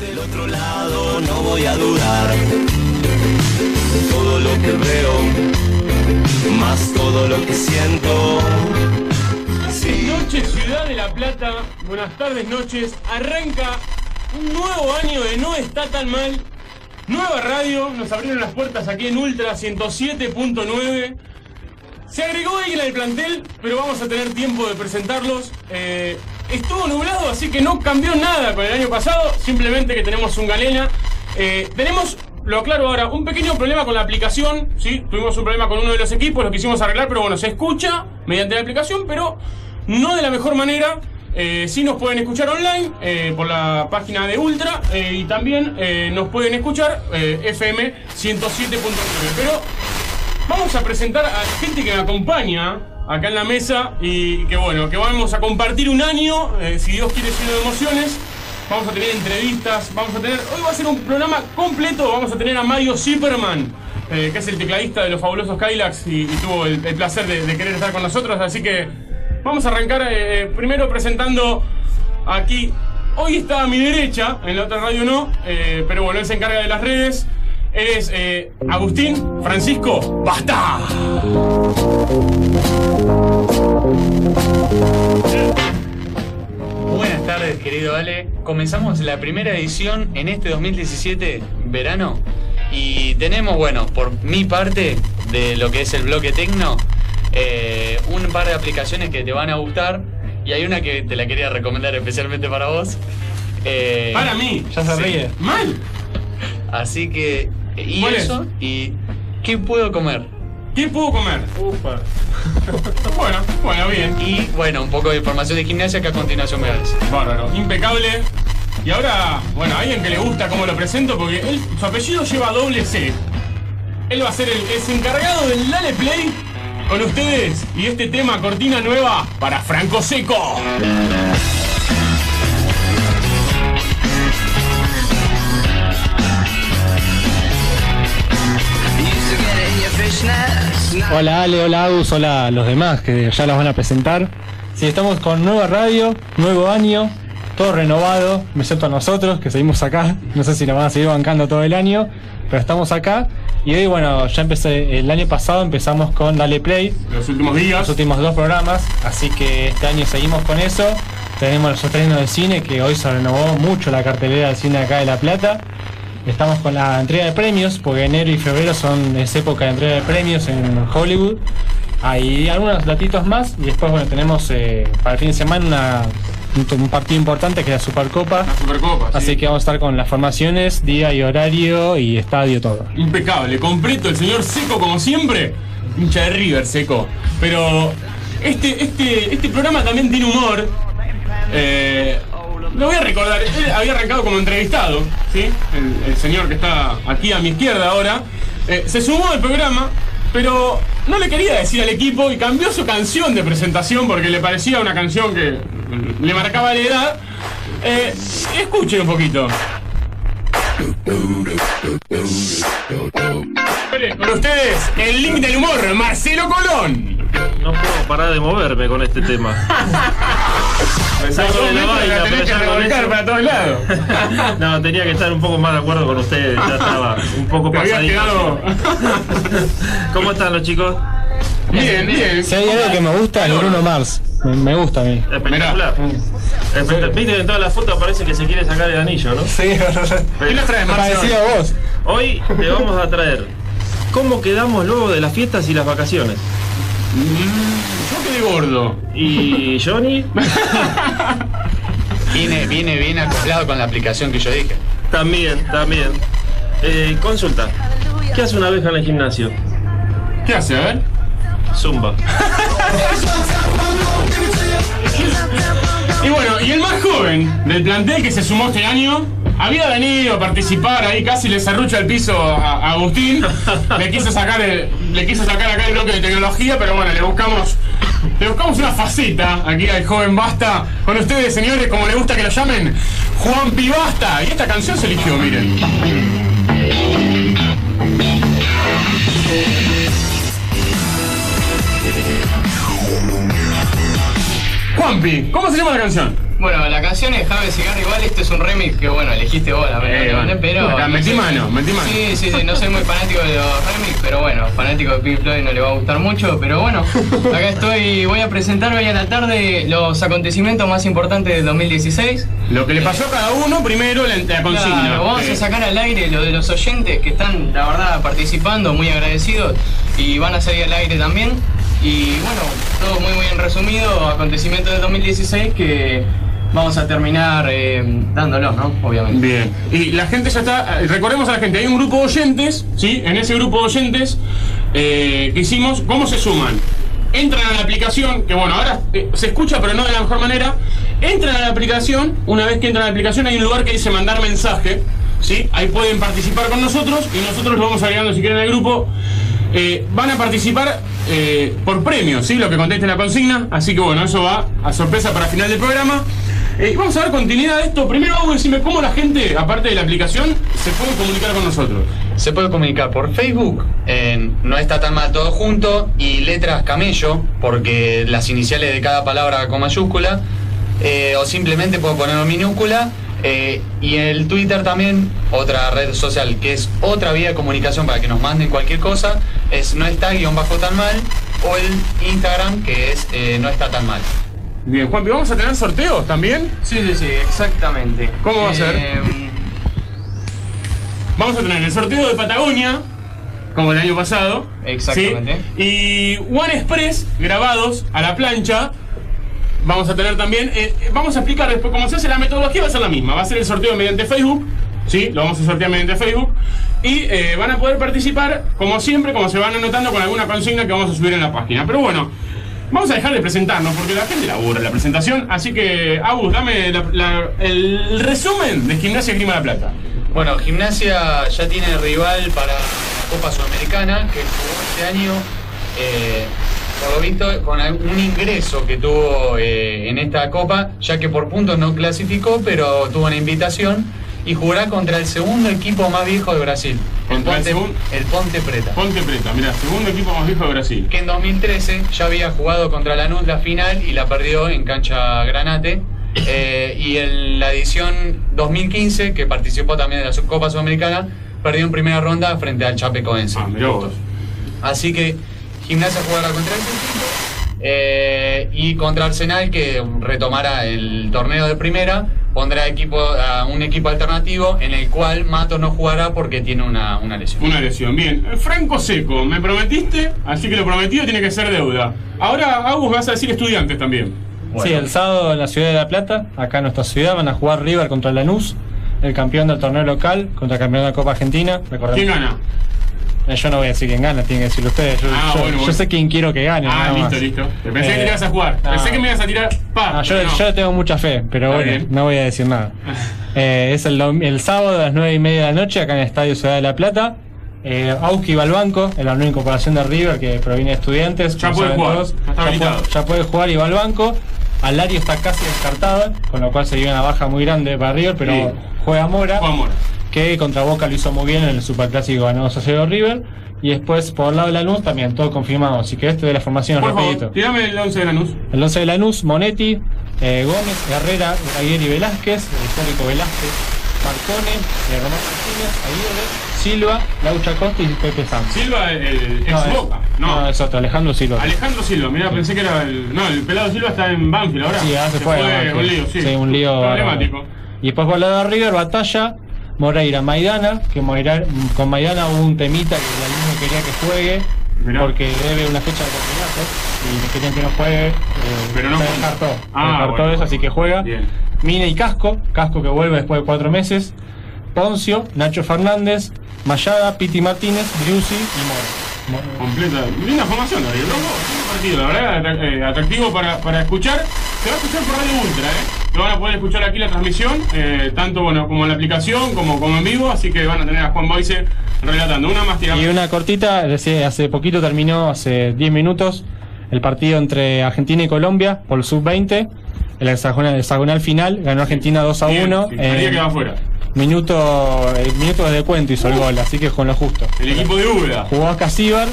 Del otro lado no voy a dudar. Todo lo que veo, más todo lo que siento. Sí. Noche Ciudad de la Plata, buenas tardes noches, arranca un nuevo año de No está tan mal, nueva radio, nos abrieron las puertas aquí en Ultra 107.9, se agregó alguien al plantel, pero vamos a tener tiempo de presentarlos, Eh, estuvo nublado así que no cambió nada con el año pasado, simplemente que tenemos un galena, Eh, tenemos... Lo aclaro ahora, un pequeño problema con la aplicación, ¿sí? Tuvimos un problema con uno de los equipos, lo quisimos arreglar, pero bueno, se escucha mediante la aplicación, pero no de la mejor manera. Eh, sí nos pueden escuchar online eh, por la página de Ultra eh, y también nos pueden escuchar FM 107.9. Pero vamos a presentar a la gente que me acompaña acá en la mesa y que bueno, que vamos a compartir un año, eh, si Dios quiere, lleno de emociones. Vamos a tener entrevistas, vamos a tener... Hoy va a ser un programa completo, vamos a tener a Mario Zipperman, eh, que es el tecladista de los fabulosos Kylax y, tuvo el, placer de, querer estar con nosotros, así que vamos a arrancar eh, primero presentando aquí... Hoy está a mi derecha, en la otra radio no, pero bueno, él se encarga de las redes. Es Agustín Francisco Basta. Tardes, querido Ale. Comenzamos la primera edición en este 2017, verano. Y tenemos, bueno, por mi parte, de lo que es el bloque tecno, eh, un par de aplicaciones que te van a gustar. Y hay una que te la quería recomendar especialmente para vos. Eh, Para mí. Ya se Sí. ríe. Mal. Así que. Y eso, y. ¿Qué puedo comer? ¿Qué puedo comer? Ufa. Bueno, bueno, bien. Y bueno, un poco de información de gimnasia que a continuación me das. Bárbaro, impecable. Y ahora, bueno, a alguien que le gusta cómo lo presento, porque él, su apellido lleva doble C. Él va a ser el es encargado del Dale Play con ustedes y este tema cortina nueva para Franco Seco. Hola Ale, hola Agus, hola a los demás que ya los van a presentar. Sí, estamos con nueva radio, nuevo año, todo renovado, excepto a nosotros que seguimos acá. No sé si nos van a seguir bancando todo el año, pero estamos acá. Y hoy, bueno, ya empecé, el año pasado empezamos con Dale Play, Los últimos días. los últimos dos programas, así que este año seguimos con eso. Tenemos los estrenos de cine, que hoy se renovó mucho la cartelera del cine acá de La Plata. Estamos con la entrega de premios, porque enero y febrero son es época de entrega de premios en Hollywood. Hay algunos datitos más y después bueno tenemos eh, para el fin de semana una- un, un partido importante que es la Supercopa. La Supercopa. Así sí. que vamos a estar con las formaciones, día y horario y estadio todo. Impecable, completo, el señor Seco como siempre. Hincha de River, Seco. Pero este, este, este programa también tiene humor. Eh, lo voy a recordar, él había arrancado como entrevistado, ¿sí? El, señor que está aquí a mi izquierda ahora. Eh, se sumó al programa, pero no le quería decir al equipo y cambió su canción de presentación porque le parecía una canción que le marcaba la edad. Eh, escuchen un poquito. Con ustedes, el link del humor, Marcelo Colón. No puedo parar de moverme con este tema. Me salgo de la vaina, pero que ya con revolcar eso- para todos lados. No, tenía que estar un poco más de acuerdo con ustedes. Ya estaba un poco pasadito. ¿Cómo están los chicos? Bien, bien. Si hay algo que me gusta es Bruno Mars. Me, me gusta a mí. Espectacular. Espectac- Viste que en todas las fotos parece que se quiere sacar el anillo, ¿no? Sí, ¿Qué nos traes, parecido a vos. Hoy le vamos a traer cómo quedamos luego de las fiestas y las vacaciones. Yo quedé gordo. Y Johnny Viene, viene bien acoplado con la aplicación que yo dije. también, también. Eh, consulta. ¿Qué hace una abeja en el gimnasio? ¿Qué hace? A ver. Zumba. Y bueno, y el más joven del plantel que se sumó este año, había venido a participar ahí, casi le cerrucha el piso a, Agustín. Le quiso sacar le quiso sacar acá el bloque de tecnología, pero bueno, le buscamos. Le buscamos una faceta aquí al joven Basta. Con ustedes, señores, como le gusta que lo llamen, Juan Pibasta. Y esta canción se eligió, miren. Juanpi, ¿cómo se llama la canción? Bueno, la canción es Jave Cigarro igual, esto es un remix que bueno, elegiste vos, Eh, lamentablemente, bueno. pero... No metí mano, metí mano. Sí, sí, sí, no soy muy fanático de los remix, pero bueno, fanático de Pink Floyd no le va a gustar mucho, pero bueno, acá estoy, voy a presentar hoy a la tarde los acontecimientos más importantes del 2016. Lo que le pasó a cada uno, primero la, la consigna. Claro, vamos Eh, a sacar al aire lo de los oyentes que están, la verdad, participando, muy agradecidos y van a salir al aire también. Y bueno, todo muy muy en resumido, acontecimientos del 2016 que vamos a terminar eh, dándolos, ¿no? Obviamente. Bien. Y la gente ya está. eh, Recordemos a la gente, hay un grupo de oyentes, ¿sí? En ese grupo de oyentes eh, que hicimos, ¿cómo se suman? Entran a la aplicación, que bueno, ahora eh, se escucha, pero no de la mejor manera. Entran a la aplicación, una vez que entran a la aplicación, hay un lugar que dice mandar mensaje, ¿sí? Ahí pueden participar con nosotros y nosotros los vamos agregando si quieren al grupo. Eh, van a participar eh, por premios, ¿sí? Lo que conteste la consigna. Así que bueno, eso va a sorpresa para final del programa. Eh, vamos a dar continuidad a esto. Primero vamos a decirme cómo la gente, aparte de la aplicación, se puede comunicar con nosotros. Se puede comunicar por Facebook, en no está tan mal todo junto, y letras camello, porque las iniciales de cada palabra con mayúscula, eh, o simplemente puedo ponerlo en minúscula. Eh, y el Twitter también, otra red social que es otra vía de comunicación para que nos manden cualquier cosa, es no está guion bajo tan mal, o el Instagram que es eh, no está tan mal. Bien, Juanpi, ¿vamos a tener sorteos también? Sí, sí, sí, exactamente. ¿Cómo va a ser? Eh, Vamos a tener el sorteo de Patagonia, como el año pasado. Exactamente. ¿sí? Y One Express grabados a la plancha. Vamos a tener también. eh, eh, vamos a explicar después cómo se hace la metodología, va a ser la misma. Va a ser el sorteo mediante Facebook. ¿sí? Lo vamos a sortear mediante Facebook. Y eh, van a poder participar, como siempre, como se van anotando con alguna consigna que vamos a subir en la página. Pero bueno. Vamos a dejar de presentarnos porque la gente le aburre la presentación. Así que, Agus, dame el resumen de Gimnasia Grima La Plata. Bueno, Gimnasia ya tiene rival para la Copa Sudamericana, que jugó este año, por lo visto, con un ingreso que tuvo eh, en esta Copa, ya que por puntos no clasificó, pero tuvo una invitación y jugará contra el segundo equipo más viejo de Brasil, el Contra el Ponte, segun- el Ponte Preta. Ponte Preta, mira, segundo equipo más viejo de Brasil. que en 2013 ya había jugado contra Lanús la final y la perdió en cancha Granate. Eh, y en la edición 2015, que participó también de la Subcopa Sudamericana, perdió en primera ronda frente al Chapecoense. Ah. Así que Gimnasia jugará contra equipo eh, y contra Arsenal, que retomará el torneo de primera, pondrá equipo, a un equipo alternativo en el cual Mato no jugará porque tiene una, una lesión. Una lesión, bien. Franco Seco, me prometiste, así que lo prometido tiene que ser deuda. Ahora, Agus, vas a decir estudiantes también. Sí, el sábado en la ciudad de La Plata, acá en nuestra ciudad, van a jugar River contra Lanús, el campeón del torneo local contra el campeón de la Copa Argentina. Recordemos- ¿Quién gana? Eh, Yo no voy a decir quién gana, tienen que decirlo ustedes. Yo, Ah, yo- bueno, yo bueno. sé quién quiero que gane. Ah, listo, más. listo. Pensé que Eh, te ibas a jugar. no. Pensé que me ibas a tirar. Pa, No, yo, no. yo tengo mucha fe, pero bueno, bien. no voy a decir nada. Eh, es el, sábado a las 9 y media de la noche, acá en el Estadio Ciudad de La Plata. Eh, Auski va al banco, en la nueva incorporación de River que proviene de estudiantes. Ya puede jugar, todos. ya puede, ya puede jugar y va al banco. Alario está casi descartado, con lo cual se vive una baja muy grande para River, pero Sí. juega Mora, Juan Mora. Que contra Boca lo hizo muy bien en el Superclásico ganó 2 a 0 River. Y después, por el lado de Lanús, también todo confirmado. Así que este de la formación Por rapidito. tirame el 11 de Lanús. El 11 de Lanús, Monetti, eh, Gómez, Herrera, Aguirre y Velázquez, el histórico Velázquez, Marcone, eh, Román Martínez, Aguirre, Silva, Laucha Costa y Pepe Sanz. Silva, el ex No, Boca. no, No. es otro, Alejandro Silva. Alejandro Silva, mira, pensé que era el. No, el pelado Silva está en Banfield ahora. Sí, ahora se fue. un lío, sí. un lío. Problemático. Y después por el lado de River, Batalla, Moreira, Maidana, que Moreira, con Maidana hubo un temita que la línea quería que juegue. Mirá. Porque debe una fecha de campeonato y querían que no juegue. eh, Pero no descartó. Ah, Se descartó bueno, eso, así que juega. Bien. Mine y Casco, Casco que vuelve después de cuatro meses, Poncio, Nacho Fernández, Mayada, Piti Martínez, Briusi y Mora. Mo- Completa. Linda formación. Loco, lindo partido, la verdad, eh, atractivo para, para escuchar. Se va a escuchar por Radio Ultra, ¿eh? Lo van a poder escuchar aquí la transmisión, eh, tanto bueno como en la aplicación como, como en vivo, así que van a tener a Juan Boise relatando. Una más tirada. Y una cortita, hace poquito terminó, hace 10 minutos, el partido entre Argentina y Colombia por el sub-20. El hexagonal, el hexagonal final, ganó Argentina 2 a Bien, 1. sí, María queda afuera. minuto, minutos de cuento hizo el gol, así que con lo justo. El equipo de Úbeda. Jugó a Casíbar,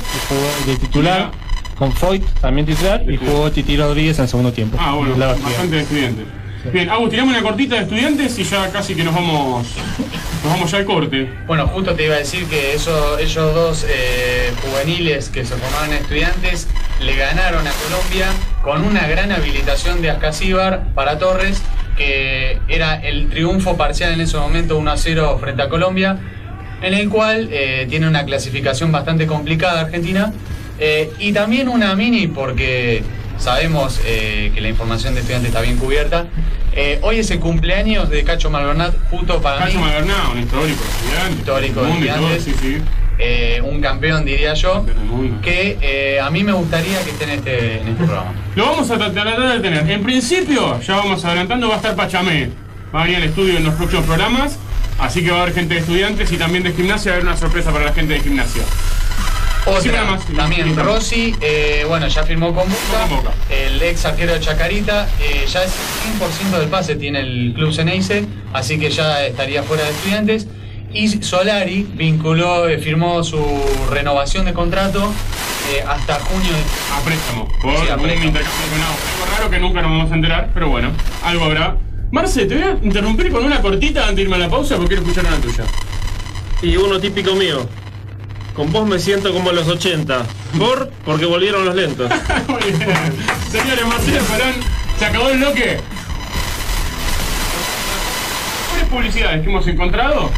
de titular. Con Foyt también titular y jugó Titi Rodríguez en el segundo tiempo. Ah, bueno, estudiante. bastante de estudiantes. Bien, Agus, tiramos una cortita de estudiantes y ya casi que nos vamos, nos vamos ya al corte. Bueno, justo te iba a decir que eso- ellos dos eh, juveniles que se formaban en estudiantes le ganaron a Colombia con una gran habilitación de Ascasíbar para Torres, que era el triunfo parcial en ese momento 1 a 0 frente a Colombia, en el cual eh, tiene una clasificación bastante complicada Argentina, eh, y también una mini porque sabemos eh, que la información de estudiantes está bien cubierta. Eh, hoy es el cumpleaños de Cacho Malvernat, justo para Cacho mí. Malverná, un histórico estudiantes. Histórico de. Sí, sí. eh, un campeón, diría yo, que a mí me gustaría que esté en este, en este programa. Lo vamos a tratar de tener. En principio, ya vamos adelantando, va a estar Pachamé. Va a venir al estudio en los próximos programas. Así que va a haber gente de estudiantes y también de gimnasia. Va a haber una sorpresa para la gente de gimnasia. Otra, más. también Rossi, eh, bueno, ya firmó con Boca, el ex arquero de Chacarita, eh, ya es 100% del pase tiene el club Ceneice, así que ya estaría fuera de estudiantes. Y Solari vinculó, eh, firmó su renovación de contrato eh, hasta junio de A préstamo. Por Sí, a un préstamo. intercambio con. Algo raro que nunca nos vamos a enterar, pero bueno, algo habrá. Marce, te voy a interrumpir con una cortita antes de irme a la pausa porque quiero escuchar una tuya. Y uno típico mío. Con vos me siento como a los 80. Por, porque volvieron los lentos. Muy bien. Señores, Marcelo Perón, se acabó el bloque. ¿Cuáles publicidades que hemos encontrado?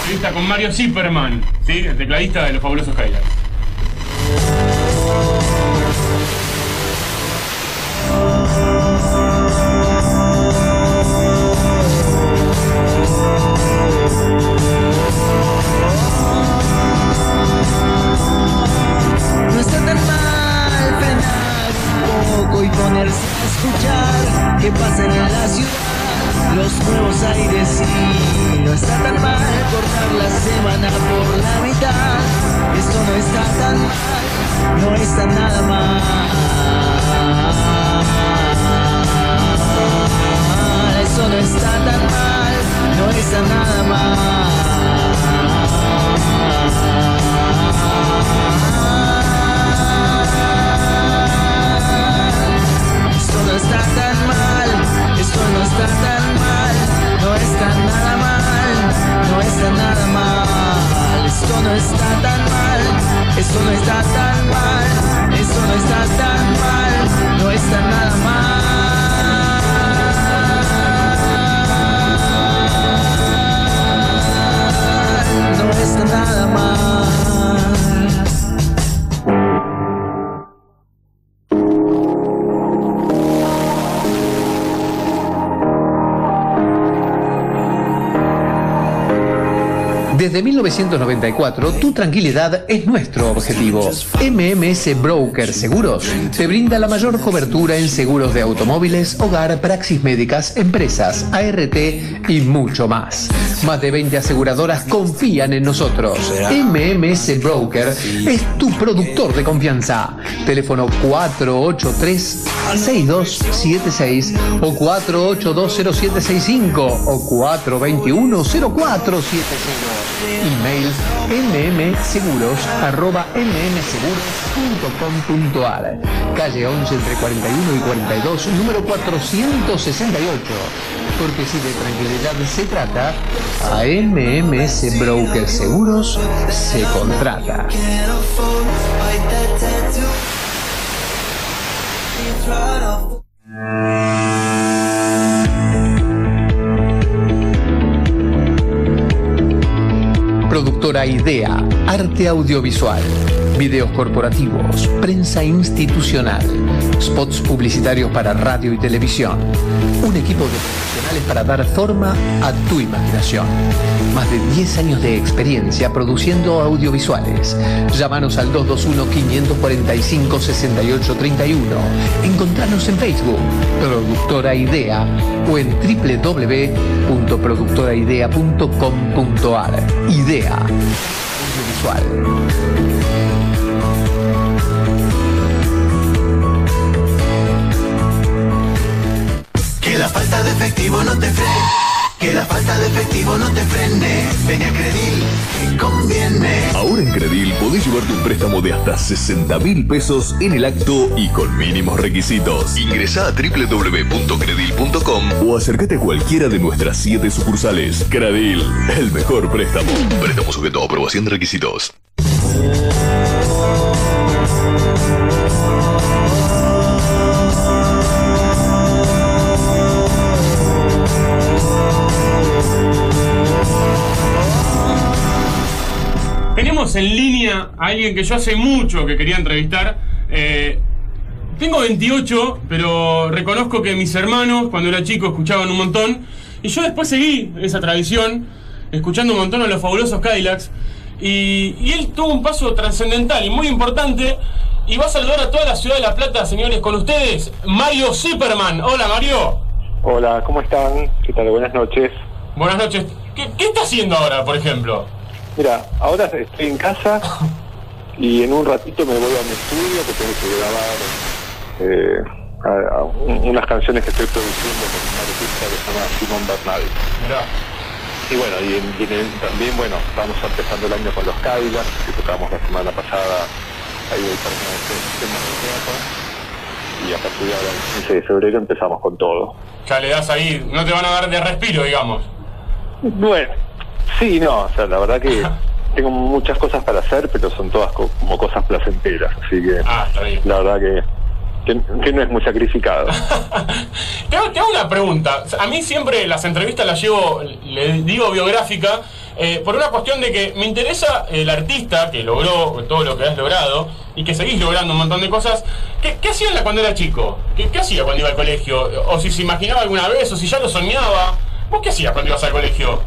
Entrevista con Mario Zipperman, ¿sí? el tecladista de los fabulosos Highlights. Escuchar qué pasa en la ciudad, los nuevos aires y no está tan mal cortar la semana por la mitad. Esto no está tan mal, no está nada mal. Eso no está tan mal, no está nada mal. No está tan mal, no está nada mal, no está nada mal. Esto no está tan mal, esto no está tan mal, esto no está tan mal, no está nada Desde 1994, tu tranquilidad es nuestro objetivo. MMS Broker Seguros te brinda la mayor cobertura en seguros de automóviles, hogar, praxis médicas, empresas, ART y mucho más. Más de 20 aseguradoras confían en nosotros. MMS Broker es tu productor de confianza. Teléfono 483-6276 o 4820765 o 421-0470. Email mmseguros.mmseguros.com.ar Calle 11 entre 41 y 42, número 468. Porque si de tranquilidad se trata, a MMS Broker Seguros se contrata. Productora Idea, arte audiovisual, videos corporativos, prensa institucional, spots publicitarios para radio y televisión. Un equipo de para dar forma a tu imaginación. Más de 10 años de experiencia produciendo audiovisuales. Llámanos al 221-545-6831. Encontrarnos en Facebook, Productora Idea, o en www.productoraidea.com.ar. Idea. Audiovisual. Falta de efectivo no te frene. Que la falta de efectivo no te frene. Ven a Credil, conviene. Ahora en Credil podés llevarte un préstamo de hasta 60 mil pesos en el acto y con mínimos requisitos. Ingresá a www.credil.com o acércate a cualquiera de nuestras 7 sucursales. Credil, el mejor préstamo. Préstamo sujeto a aprobación de requisitos. Tenemos en línea a alguien que yo hace mucho que quería entrevistar. Eh, tengo 28, pero reconozco que mis hermanos, cuando era chico, escuchaban un montón. Y yo después seguí esa tradición, escuchando un montón a los fabulosos Cadillacs. Y, y él tuvo un paso trascendental y muy importante. Y va a saludar a toda la ciudad de La Plata, señores, con ustedes, Mario Zipperman. Hola, Mario. Hola, ¿cómo están? ¿Qué tal? Buenas noches. Buenas noches. ¿Qué, qué está haciendo ahora, por ejemplo? Mira, ahora estoy en casa y en un ratito me voy a mi estudio que tengo que grabar eh, a- a un- unas canciones que estoy produciendo con un artista que se llama Simón Bernal. Y bueno, y, en- y en el- también, bueno, estamos empezando el año con los Cadillacs, que tocamos la semana pasada ahí el Temas de Teatro. Y a partir de ahora, el 15 de febrero, empezamos con todo. Ya le das ahí, no te van a dar de respiro, digamos. Bueno, sí, no, o sea, la verdad que tengo muchas cosas para hacer, pero son todas co- como cosas placenteras, así que Ah, está bien. la verdad que, que, que no es muy sacrificado. Te hago, te hago una pregunta. A mí siempre las entrevistas las llevo, le digo biográfica, eh, por una cuestión de que me interesa el artista que logró todo lo que has logrado y que seguís logrando un montón de cosas. ¿Qué, qué hacía cuando era chico? ¿Qué, qué hacía cuando iba al colegio? O si se imaginaba alguna vez, o si ya lo soñaba. ¿Vos qué hacías cuando ibas al colegio?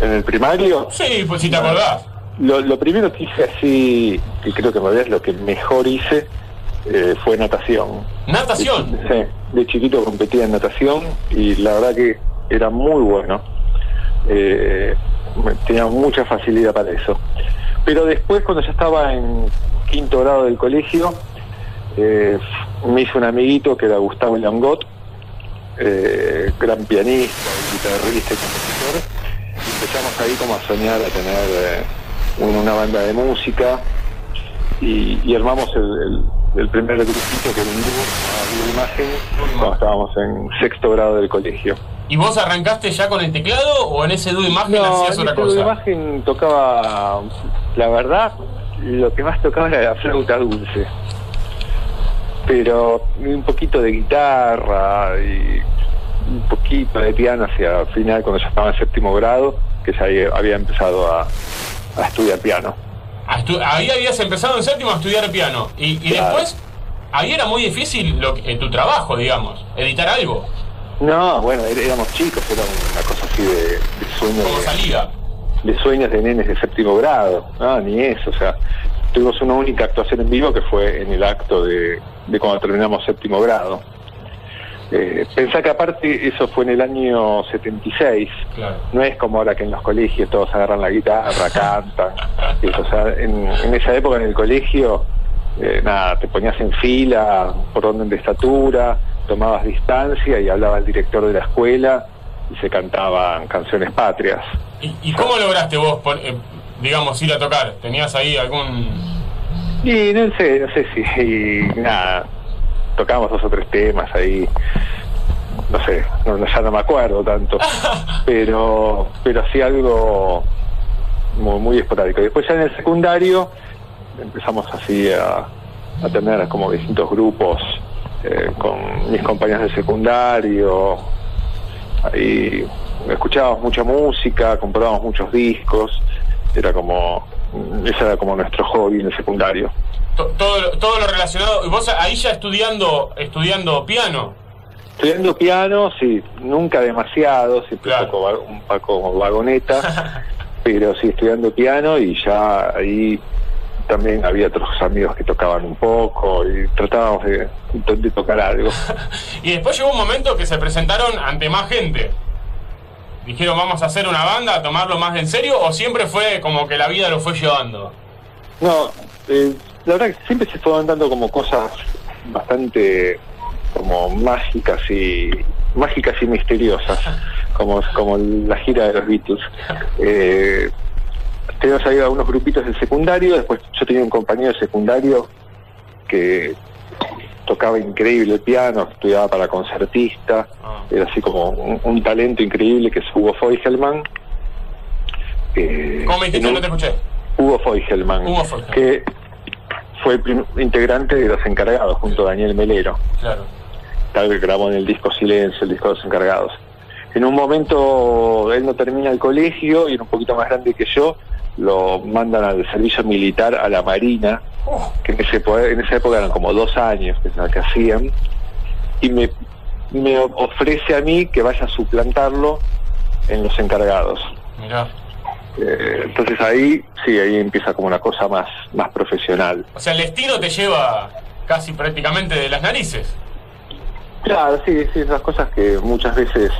En el primario, Sí, pues si te acordás. lo, lo primero que hice así, que creo que me veas lo que mejor hice, eh, fue natación. Natación. Sí, de chiquito competía en natación y la verdad que era muy bueno. Eh, tenía mucha facilidad para eso. Pero después, cuando ya estaba en quinto grado del colegio, eh, me hizo un amiguito que era Gustavo Langot, eh, gran pianista, guitarrista y compositor. Empezamos ahí como a soñar a tener eh, un- una banda de música y, y armamos el, el- el primer grupito que era un dúo, llamado Dúo Imagen, cuando estábamos en sexto grado del colegio. ¿Y vos arrancaste ya con el teclado o en ese dúo imagen No, hacías en otra cosa? Imagen tocaba, la verdad, lo que más tocaba era la flauta dulce. Pero un poquito de guitarra y un poquito de piano hacia el final, cuando ya estaba en séptimo grado, que ya había- empezado a, a estudiar piano. A estu- Ahí habías empezado en séptimo a estudiar piano. Y, y Claro. después, ahí era muy difícil lo que- eh, tu trabajo, digamos, editar algo. No, bueno, er- éramos chicos, era una cosa así de, de sueños Como de, salida. de sueños de nenes de séptimo grado. No, ni eso, o sea, tuvimos una única actuación en vivo que fue en el acto de, de cuando terminamos séptimo grado. Eh, pensá que aparte eso fue en el año 76, Claro. no es como ahora que en los colegios todos agarran la guitarra, cantan. eso, o sea, en, en esa época en el colegio, eh, nada, te ponías en fila por orden de estatura, tomabas distancia y hablaba el director de la escuela y se cantaban canciones patrias. ¿Y, y cómo lograste vos, pon- eh, digamos, ir a tocar? ¿Tenías ahí algún...? Y no sé, no sé si y nada, tocamos dos o tres temas ahí, no sé, no- ya no me acuerdo tanto, pero pero sí algo muy, muy esporádico. Después ya en el secundario empezamos así a, a tener como distintos grupos eh, con mis compañeros del secundario, ahí escuchábamos mucha música, comprábamos muchos discos, era como, ese era como nuestro hobby en el secundario. To- todo, todo lo relacionado... ¿Y vos ahí ya estudiando, estudiando piano? Estudiando piano, sí, nunca demasiado, siempre toco va- un poco vagoneta, pero sí estudiando piano y ya ahí también había otros amigos que tocaban un poco y tratábamos de, de tocar algo. Y después llegó un momento que se presentaron ante más gente. Dijeron, vamos a hacer una banda, a tomarlo más en serio, o siempre fue como que la vida lo fue llevando. No, eh, la verdad que siempre se fueron dando como cosas bastante como mágicas y mágicas y misteriosas. como, como la gira de los Beatles. Eh, teníamos ahí algunos grupitos de secundario, después yo tenía un compañero de secundario que tocaba increíble el piano, estudiaba para concertista, era así como un, un talento increíble que es Hugo Feugelman. Eh, ¿Cómo me dijiste? un- No te escuché. Hugo Feugelman, Hugo Feugelman. que fue integrante de Los Encargados junto a Daniel Melero. Claro. Tal vez grabó en el disco Silencio, el disco de Los Encargados. En un momento él no termina el colegio y era un poquito más grande que yo, lo mandan al servicio militar a la Marina, que en, ese en esa época eran como dos años que que hacían, y me, me ofrece a mí que vaya a suplantarlo en Los Encargados. Mirá. Eh, entonces ahí, sí, ahí empieza como una cosa más, más profesional. O sea, el destino te lleva casi prácticamente de las narices. Claro, sí, sí, esas cosas que muchas veces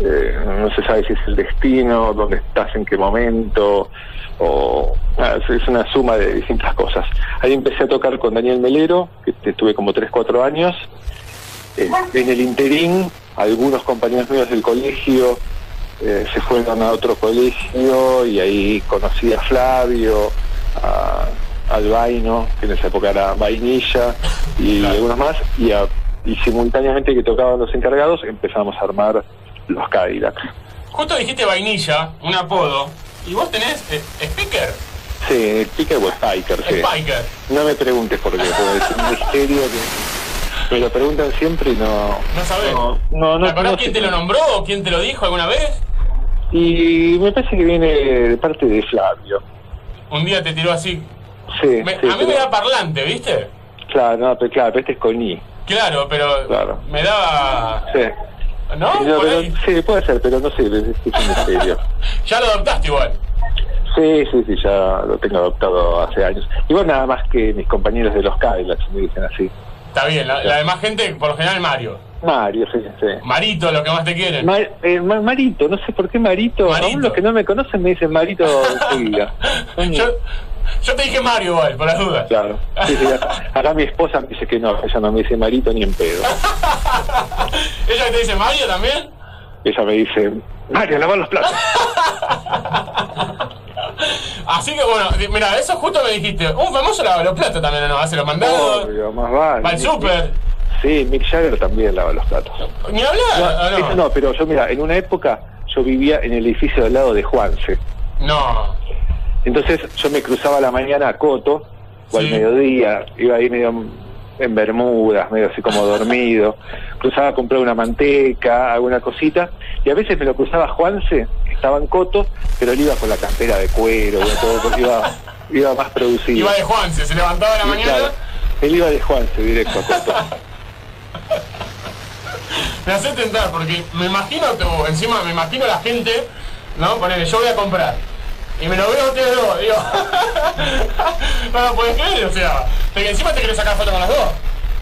eh, no se sabe si es el destino, dónde estás, en qué momento, o es una suma de distintas cosas. Ahí empecé a tocar con Daniel Melero, que estuve como 3, 4 años. Eh, en el interín, algunos compañeros míos del colegio eh, se fueron a otro colegio y ahí conocí a Flavio, a, al Vaino, que en esa época era Vainilla, y algunos más, y, a- y simultáneamente que tocaban los encargados empezamos a armar los Cadillacs. Justo dijiste vainilla, un apodo, y vos tenés eh, speaker, Sí, Spiker o Spiker, sí. spiker. No me preguntes por qué, porque es un misterio que me lo preguntan siempre y no... No sabés. No, no, no, ¿Te acordás no quién te lo nombró o quién te lo dijo alguna vez? Y me parece que viene de parte de Flavio. Un día te tiró así. Sí, Me- sí, a mí me pero- da parlante, ¿viste? Claro, no, pero claro, pero este es con I. Claro, pero Claro. me daba... Sí. ¿No? Sí, no, pero- sí, puede ser, pero no sé, es, es un misterio. Ya lo adoptaste igual. Sí, sí, sí, ya lo tengo adoptado hace años. Igual nada más que mis compañeros de los Cadillacs me dicen así. Está bien, la, la demás gente, por lo general, Mario. Mario, sí, sí. Marito, lo que más te quieren. Eh, Ma- Marito, no sé por qué Marito. Marito. Aún los que no me conocen me dicen Marito yo, yo te dije Mario igual, por las dudas. Claro. Sí, sí, acá, acá mi esposa me dice que no, ella no me dice Marito ni en pedo. ¿Ella te dice Mario también? Ella me dice, Mario, lavar los platos. Así que bueno, mira, eso justo me dijiste. Un famoso lava los platos también, ¿no? Hace los mandados. Obvio, más vale. Va al súper. Sí, Mick Jagger también lava los platos. Ni hablar. No, ¿o no? eso no, pero yo mira, en una época yo vivía en el edificio al lado de Juanse. No. Entonces yo me cruzaba a la mañana a Coto o al mediodía, iba ahí medio en Bermudas, medio así como dormido, cruzaba a comprar una manteca, alguna cosita, y a veces me lo cruzaba Juanse, que estaba en Coto, pero él iba con la campera de cuero, iba, todo, iba, iba más producido. Iba de Juanse, se levantaba a la mañana. claro. Él iba de Juanse directo a Coto. Me hace tentar porque me imagino tú, encima me imagino la gente, ¿no? Ponele, yo voy a comprar. Y me lo veo a ustedes dos, digo. no lo puedes creer, o sea, porque encima te querés sacar foto con las dos.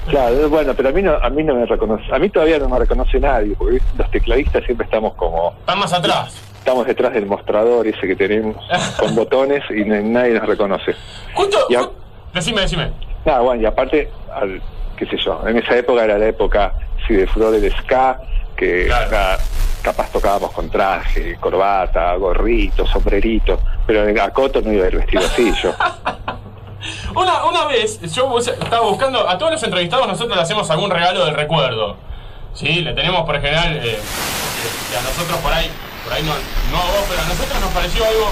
Claro, bueno, pero a mí no, a mí no me reconoce, a mí todavía no me reconoce nadie, porque los tecladistas siempre estamos como, Están más atrás. estamos detrás del mostrador ese que tenemos con botones y nadie nos reconoce. Justo, decime, decime. Nada, bueno, y aparte, al- qué sé yo, en esa época era la época sí, de furor del ska, que nada, capaz tocábamos con traje, corbata, gorrito, sombrerito, pero en- a Coto no iba a ir vestido así yo. Una, una vez, yo estaba buscando, a todos los entrevistados nosotros le hacemos algún regalo del recuerdo. Sí, le tenemos por general, eh, eh, a nosotros por ahí, por ahí no, no a vos, pero a nosotros nos pareció algo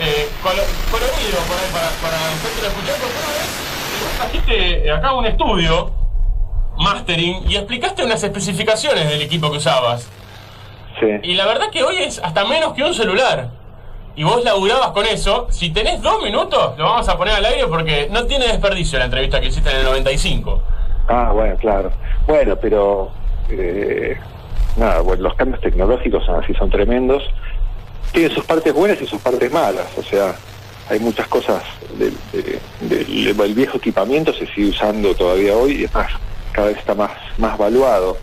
eh, colo- colorido por ahí para, para nosotros escuchar, porque una vez eh, trajiste acá un estudio, mastering, y explicaste unas especificaciones del equipo que usabas. Sí. Y la verdad que hoy es hasta menos que un celular. Y vos laburabas con eso. Si tenés dos minutos, lo vamos a poner al aire porque no tiene desperdicio la entrevista que hiciste en el 95. Ah, bueno, claro. Bueno, pero eh, nada, bueno, los cambios tecnológicos son así, son tremendos. Tienen sus partes buenas y sus partes malas. O sea, hay muchas cosas del, de- del- del viejo equipamiento se sigue usando todavía hoy y es más, cada vez está más, más valuado.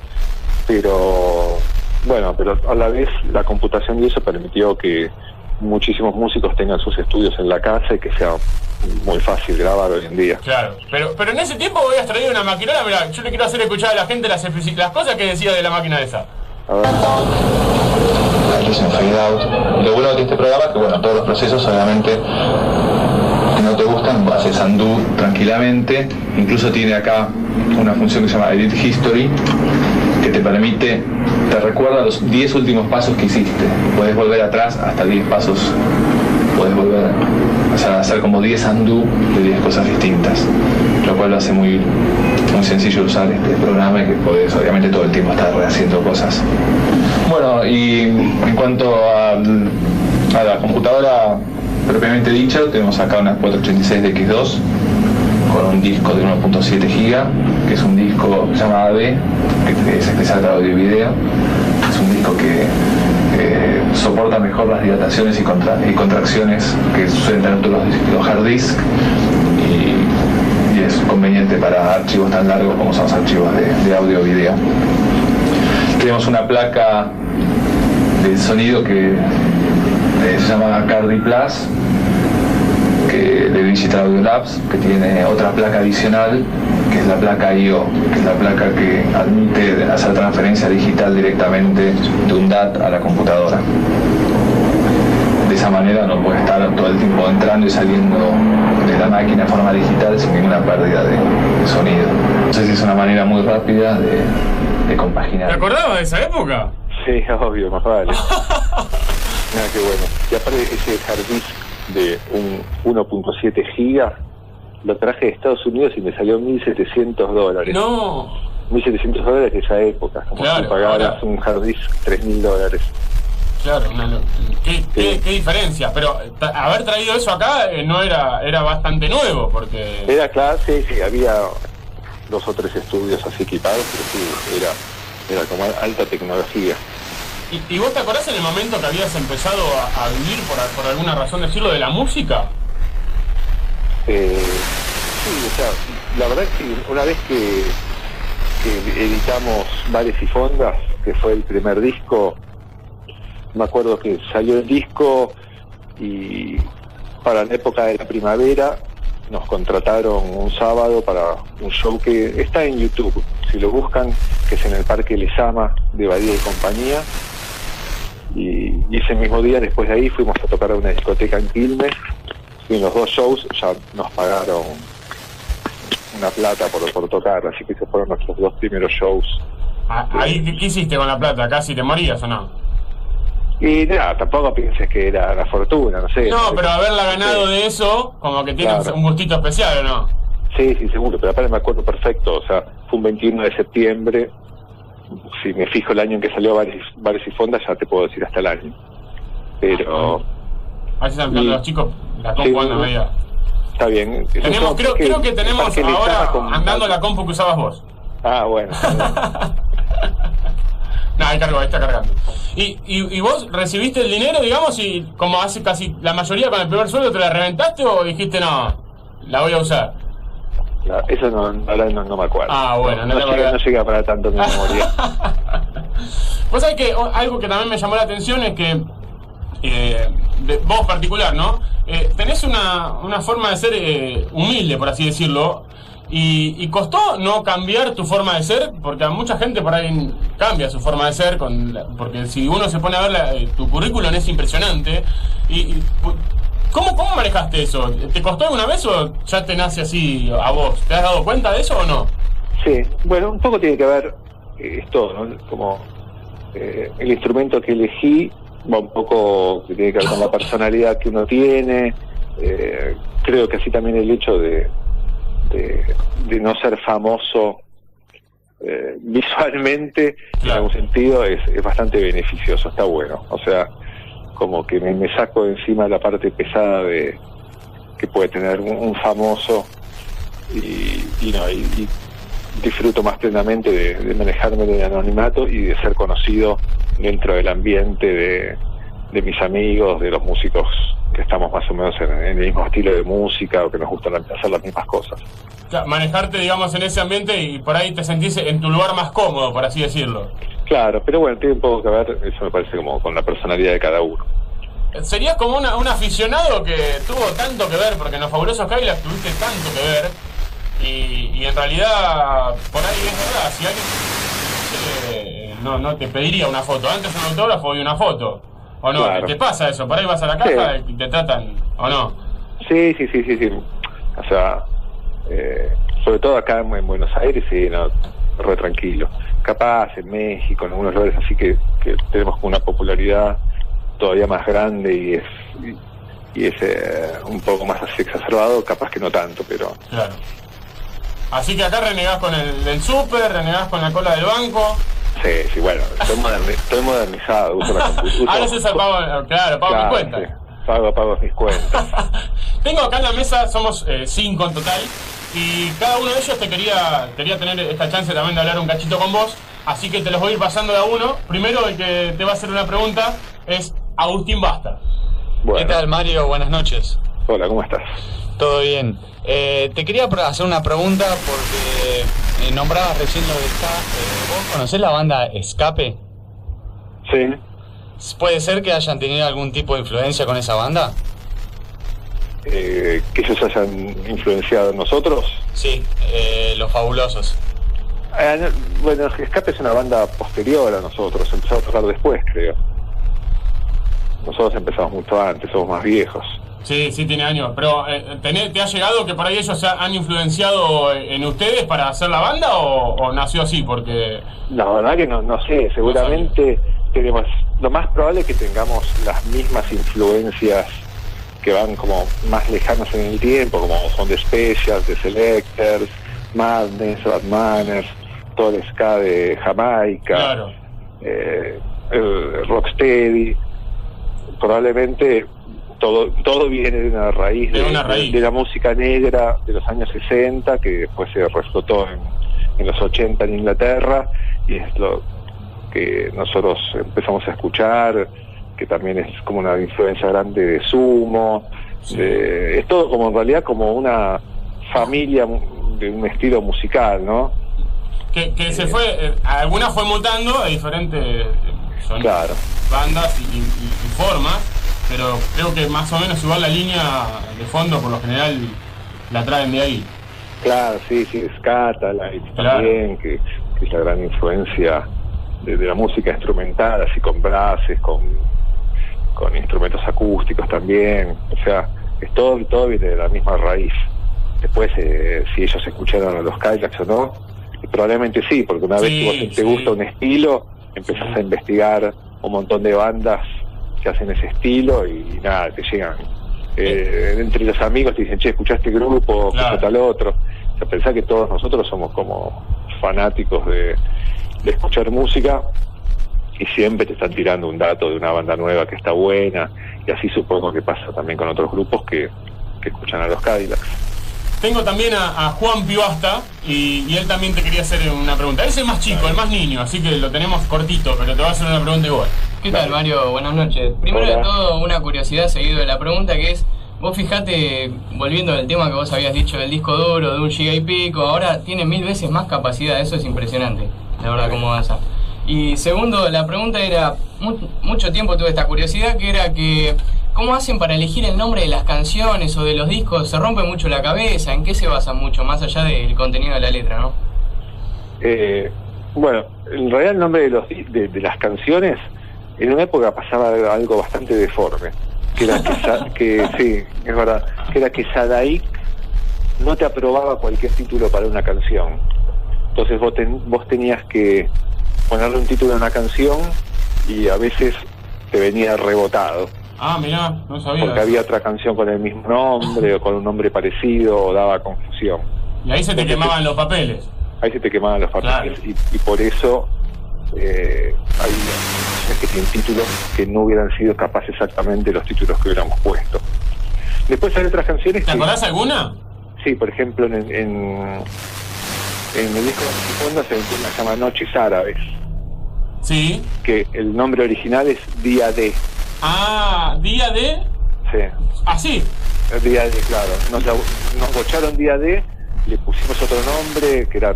Pero bueno, pero a la vez la computación y eso permitió que muchísimos músicos tengan sus estudios en la casa y que sea muy fácil grabar hoy en día. Claro. Pero, pero en ese tiempo habías traído una maquinola. Mira, yo le quiero hacer escuchar a la gente las, cosas que decía de la máquina esa. A ver. aquí es en fade out. Lo bueno de este programa es que bueno, todos los procesos obviamente que no te gustan, haces undo tranquilamente. Incluso tiene acá una función que se llama Edit History, que te permite, te recuerda los 10 últimos pasos que hiciste. Puedes volver atrás hasta 10 pasos, puedes volver o hacer como 10 undo de 10 cosas distintas, lo cual lo hace muy, muy sencillo usar este programa y que puedes obviamente todo el tiempo estar rehaciendo cosas. Bueno, y en cuanto a la computadora propiamente dicha, tenemos acá una 486 de X2 con un disco de 1.7 GB, que es un disco que se llama AD, que es especial de audio y video. Es un disco que eh, soporta mejor las dilataciones y, contra- y contracciones que suelen tener los, los hard disk y, es conveniente para archivos tan largos como son los archivos de, de audio video. Tenemos una placa de sonido que eh, se llama Cardi Plus, que de Digital Audio Labs, que tiene otra placa adicional, que es la placa I.O., que es la placa que admite hacer transferencia digital directamente de un DAT a la computadora. De esa manera no puede estar todo el tiempo entrando y saliendo de la máquina de forma digital sin ninguna pérdida de, de sonido. Entonces es una manera muy rápida de, de compaginar. ¿Te acordabas de esa época? Sí, obvio, más vale. Nada, qué bueno. Y aparte ese hard disk de un 1.7 gigas lo traje de Estados Unidos y me salió 1.700 dólares. No. 1.700 dólares de esa época. Como Claro, si pagaras ahora- un hard disk 3.000 dólares. Claro, ¿Qué, qué, qué diferencia? Pero eh, haber traído eso acá eh, no era, era bastante nuevo, porque... Era clase, sí, había dos o tres estudios así equipados, pero sí, era, era como alta tecnología. ¿Y, y vos te acordás en el momento que habías empezado a, a vivir, por, por alguna razón decirlo, de la música? Eh, sí, o sea, la verdad que sí, una vez que, que editamos Bares y Fondas, que fue el primer disco, me acuerdo que salió el disco y para la época de la primavera nos contrataron un sábado para un show que está en YouTube, si lo buscan, que es en el Parque Lesama de Badía y Compañía. Y, y ese mismo día, después de ahí, fuimos a tocar a una discoteca en Quilmes y en los dos shows ya nos pagaron una plata por, por tocar, así que esos fueron nuestros dos primeros shows. Ah, Ahí, ¿qué, qué hiciste con la plata? ¿Casi te morías o no? Y nada, tampoco pienses que era la fortuna, no sé. No, pero haberla ganado de eso, como que tiene Claro. un gustito especial, ¿o no? Sí, sí, seguro, pero aparte me acuerdo perfecto, o sea, fue un 21 de septiembre, si me fijo el año en que salió Bares, Bares y Fondas, ya te puedo decir hasta el año. Pero Ahí se están los chicos, la compu Sí, anda media. está bien. Tenemos, creo, porque creo que tenemos ahora con- andando la compu que usabas vos. Ah, bueno. No, ahí cargo, ahí está cargando. Y, y, y vos recibiste el dinero, digamos, y como hace casi la mayoría con el primer sueldo, ¿te la reventaste o dijiste no, la voy a usar? Eso no, ahora no, no me acuerdo. Ah, bueno, no no, llega, no llega para tanto mi memoria. Vos sabés que algo que también me llamó la atención es que eh, vos particular, ¿no? Eh, tenés una, una forma de ser eh, humilde, por así decirlo. Y, costó no cambiar tu forma de ser, porque a mucha gente por ahí cambia su forma de ser, con la- porque si uno se pone a ver la- eh, tu currículum es impresionante. Y, y, ¿cómo, ¿Cómo manejaste eso? ¿Te costó alguna vez o ya te nace así a vos? ¿Te has dado cuenta de eso o no? Sí, bueno, un poco tiene que ver eh, esto, ¿no? Como el instrumento que elegí va un poco que tiene que ver con la personalidad que uno tiene. eh, creo que así también el hecho de, de, de no ser famoso eh, visualmente, en algún sentido, es, es bastante beneficioso, está bueno. O sea, como que me, me saco de encima la parte pesada de que puede tener un, un famoso y, y no, y, y disfruto más plenamente de, de manejarme en el anonimato y de ser conocido dentro del ambiente de, de mis amigos, de los músicos que estamos más o menos en, en el mismo estilo de música o que nos gustan hacer las mismas cosas. Claro, manejarte, digamos, en ese ambiente y por ahí te sentís en tu lugar más cómodo, por así decirlo. Claro, pero bueno, tiene un poco que ver, eso me parece como con la personalidad de cada uno. Serías como una- un aficionado que tuvo tanto que ver, porque en los fabulosos Cadillacs tuviste tanto que ver, y, y en realidad, por ahí es verdad, si alguien conoce no, no te pediría una foto. Antes un autógrafo y una foto. ¿O no? Claro. ¿Te pasa eso? Por ahí vas a la casa y te tratan, ¿o no? Sí, sí, sí, sí, sí. O sea, eh, sobre todo acá en, en Buenos Aires, sí, no, re tranquilo. Capaz en México, en algunos lugares así que, que tenemos una popularidad todavía más grande y es y, y es eh, un poco más exacerbado, capaz que no tanto, pero Claro. Así que acá renegás con el del súper, renegás con la cola del banco. sí, sí, bueno, estoy, moderni- estoy modernizado, uso la compu- uso- Ahora se pago, claro, pago mi Claro, cuenta. sí, pago, pago mis cuentas. Tengo acá en la mesa, somos eh, cinco en total, y cada uno de ellos te quería, quería tener esta chance también de hablar un cachito con vos, así que te los voy a ir pasando de a uno. Primero, el que te va a hacer una pregunta es Agustín Basta. ¿Qué tal, Mario? Buenas noches. Hola, ¿cómo estás? Todo bien. Eh, te quería hacer una pregunta porque eh, nombrabas recién lo de ska. Eh, ¿Vos conocés la banda Escape? Sí. ¿Puede ser que hayan tenido algún tipo de influencia con esa banda? Eh, que ellos hayan influenciado en nosotros. Sí, eh, Los Fabulosos. No, bueno, Escape es una banda posterior a nosotros, empezó a tocar después, creo. Nosotros empezamos mucho antes, somos más viejos. Sí, sí, tiene años, pero eh, ¿tenés- ¿te ha llegado que por ahí ellos han influenciado en ustedes para hacer la banda o, o nació así? Porque... La verdad que no, no sé, seguramente tenemos, lo más probable es que tengamos las mismas influencias que van como más lejanas en el tiempo, como son The Specials, The Selectors, Madness, Bad Manners, todo el ska de Jamaica, Claro. eh, el Rocksteady, probablemente todo todo viene de una raíz De de, una de- raíz. de la música negra de los años 60 que después se reflotó en, en los 80 en Inglaterra y es lo que nosotros empezamos a escuchar que también es como una influencia grande de Sumo de- es todo como en realidad como una familia de un estilo musical ¿no? Que, que se fue, eh, alguna fue mutando a diferentes eh, son- Claro. bandas y, y- y formas, pero creo que más o menos igual la línea de fondo por lo general la traen de ahí. Claro, sí, sí, Scatalites Claro. también, que, que es la gran influencia de, de la música instrumental, así con brases, con, con instrumentos acústicos también. O sea, es todo, todo viene de la misma raíz. Después, eh, si ellos escucharon a los Kylax o no, y probablemente sí, porque una vez que vos te sí. gusta un estilo, empezás a investigar un montón de bandas que hacen ese estilo y, nada, te llegan. eh, entre los amigos te dicen, che, escuchaste grupo, Claro. escucha tal otro. O sea, pensá que todos nosotros somos como fanáticos de, de escuchar música y siempre te están tirando un dato de una banda nueva que está buena y así supongo que pasa también con otros grupos que, que escuchan a los Cadillacs. Tengo también a, a Juan Pibasta y, y él también te quería hacer una pregunta. Él es el más chico, el más niño, así que lo tenemos cortito, pero te voy a hacer una pregunta igual. ¿Qué tal, Mario? Buenas noches. Primero Hola. de todo, una curiosidad seguido de la pregunta que es, vos fijate, volviendo al tema que vos habías dicho del disco duro, de un giga y pico, ahora tiene mil veces más capacidad, eso es impresionante, la verdad, cómo avanza. Y segundo, la pregunta era, mu- mucho tiempo tuve esta curiosidad, que era que, ¿cómo hacen para elegir el nombre de las canciones o de los discos? ¿Se rompe mucho la cabeza? ¿En qué se basa mucho, más allá del contenido de la letra, no? Eh, bueno, en realidad el nombre de, los, de, de las canciones en una época pasaba algo bastante deforme. Que era que, que sí, es verdad, que era que Sadaik no te aprobaba cualquier título para una canción. Entonces vos, ten- vos tenías que ponerle un título a una canción y a veces te venía rebotado. Ah, mirá, no sabía. Porque había otra canción con el mismo nombre o con un nombre parecido o daba confusión. Y ahí se te Entonces, quemaban los papeles. ahí se te quemaban los papeles y, y por eso eh, hay canciones que tienen títulos que no hubieran sido capaces exactamente los títulos que hubiéramos puesto. Después hay otras canciones ¿Te que... acordás alguna? Sí, por ejemplo, en, en, en el disco de fondo se llama Noches Árabes. Sí. Que el nombre original es Día D. Ah, día de... Sí. Sí. El Día D, claro. Nos, nos bocharon Día D, le pusimos otro nombre que era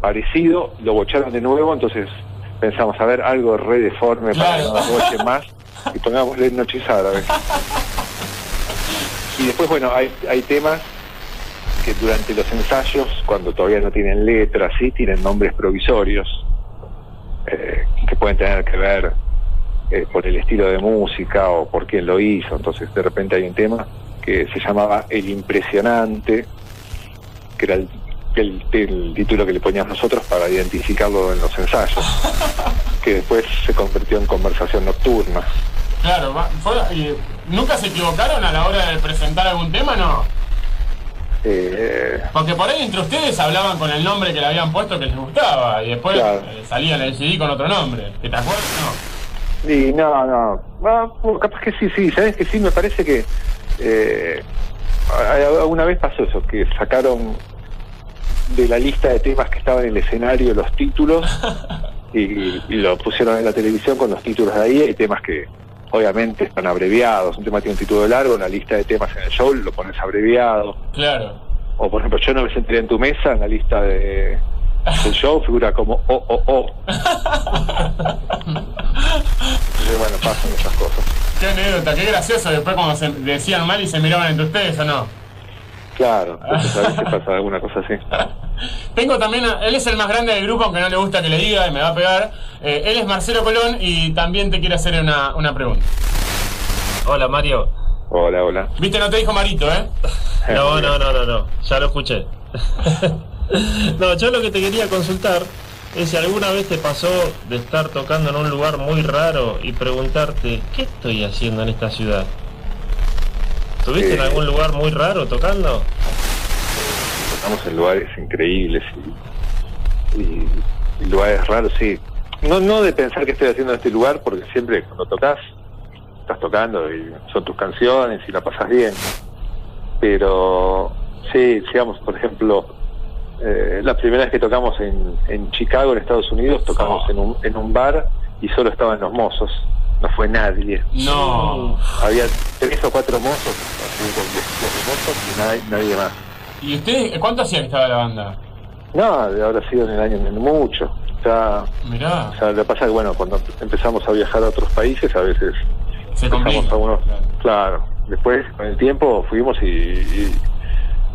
parecido, lo bocharon de nuevo, entonces pensamos, a ver, algo re deforme para que no nos boche más y pongámosle Noches Árabes. Y después, bueno, hay, hay temas que durante los ensayos, cuando todavía no tienen letras, sí tienen nombres provisorios. eh, que pueden tener que ver eh, por el estilo de música o por quién lo hizo. Entonces de repente hay un tema que se llamaba El Impresionante, que era el, el- el título que le poníamos nosotros para identificarlo en los ensayos, que después se convirtió en conversación nocturna. Claro, fue- y ¿nunca se equivocaron a la hora de presentar algún tema, no? Eh, Porque por ahí entre ustedes hablaban con el nombre que le habían puesto que les gustaba y después Claro. eh, salían el CD con otro nombre. ¿Que te acuerdas? No. Y no, no. Ah, bueno, capaz que sí, sí. ¿Sabes que sí? Me parece que eh, a- a- una vez pasó eso, que sacaron de la lista de temas que estaban en el escenario los títulos y, y lo pusieron en la televisión con los títulos de ahí. Hay temas que obviamente están abreviados. Un tema tiene un título largo, en la lista de temas en el show lo pones abreviado. Claro. O por ejemplo, yo no me sentiré en tu mesa, en la lista de, del show figura como O, O, O. Y bueno, pasan esas cosas. Qué anécdota, qué gracioso después cuando se decían mal y se miraban entre ustedes o no. Claro, entonces a veces pasa alguna cosa así. Tengo también, a- él es el más grande del grupo, aunque no le gusta que le diga y me va a pegar. Eh, él es Marcelo Colón y también te quiere hacer una, una pregunta. Hola Mario. Hola, hola. Viste, no te dijo Marito, ¿eh? No, no, no, no, no. Ya lo escuché. no, yo lo que te quería consultar es si alguna vez te pasó de estar tocando en un lugar muy raro y preguntarte, ¿qué estoy haciendo en esta ciudad? ¿Estuviste en Eh. algún lugar muy raro tocando? Estamos en lugares increíbles y, y- y lugares raros, sí. No, no de pensar que estoy haciendo en este lugar, porque siempre cuando tocas, estás tocando y son tus canciones y la pasas bien. Pero sí, digamos, por ejemplo, eh, la primera vez que tocamos en, en Chicago, en Estados Unidos, tocamos en, un, en un bar y solo estaban los mozos, no fue nadie. No. Había tres o cuatro mozos, mozos y nadie, nadie más. ¿Y ustedes cuánto hacía que estaba la banda? No, de habrá sido en el año en mucho. Ya, Mirá. o sea, lo que pasa es que, bueno, cuando empezamos a viajar a otros países, a veces Se complica. a unos. Claro. Después, con el tiempo, fuimos y, y,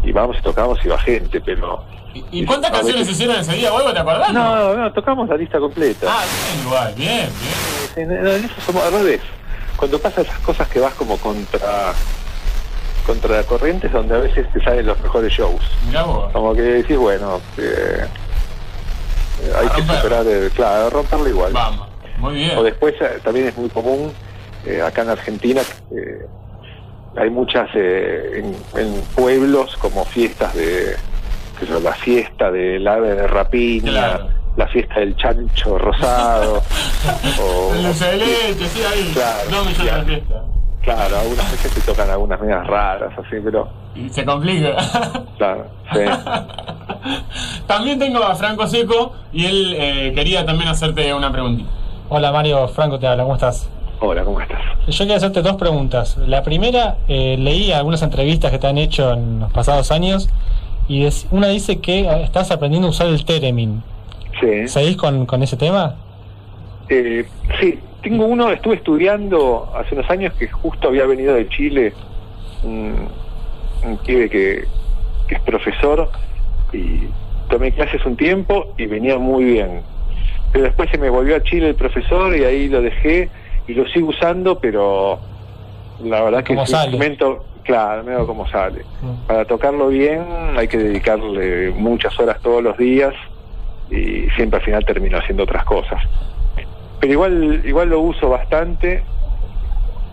y vamos y tocamos y va gente, pero. ¿Y cuántas canciones hicieron ese día? ¿Vuelvo te acordás? No, no, tocamos la lista completa. Ah, bien, igual, bien, bien. No, no, en eso somos al revés. Cuando pasa esas cosas que vas como contra contra la corriente es donde a veces te salen los mejores shows. Mirá vos. Como que decís, bueno, eh, eh, hay que superar, el, claro, romperlo igual. Vamos, muy bien. O después eh, también es muy común, eh, acá en Argentina, eh, hay muchas eh, en, en pueblos como fiestas de, yo, la fiesta del ave de rapiña, Claro. la fiesta del chancho rosado, o, El leche, sí, ahí. Claro, millones ya. de fiestas. claro, algunas veces te tocan algunas medias raras, así, pero Y se complica. claro, sí. también tengo a Franco Seco y él eh, quería también hacerte una preguntita. Hola Mario, Franco te habla, ¿cómo estás? Hola, ¿cómo estás? Yo quería hacerte dos preguntas. La primera, eh, leí algunas entrevistas que te han hecho en los pasados años y des- una dice que eh, estás aprendiendo a usar el Teremin. Sí. ¿Seguís con, con ese tema? Eh, sí, tengo uno, estuve estudiando hace unos años que justo había venido de Chile, un, un pibe que, que es profesor y tomé clases un tiempo y venía muy bien. Pero después se me volvió a Chile el profesor y ahí lo dejé y lo sigo usando, pero la verdad que es un instrumento, claro, medio como sale. Para tocarlo bien hay que dedicarle muchas horas todos los días y siempre al final termino haciendo otras cosas. Pero igual igual lo uso bastante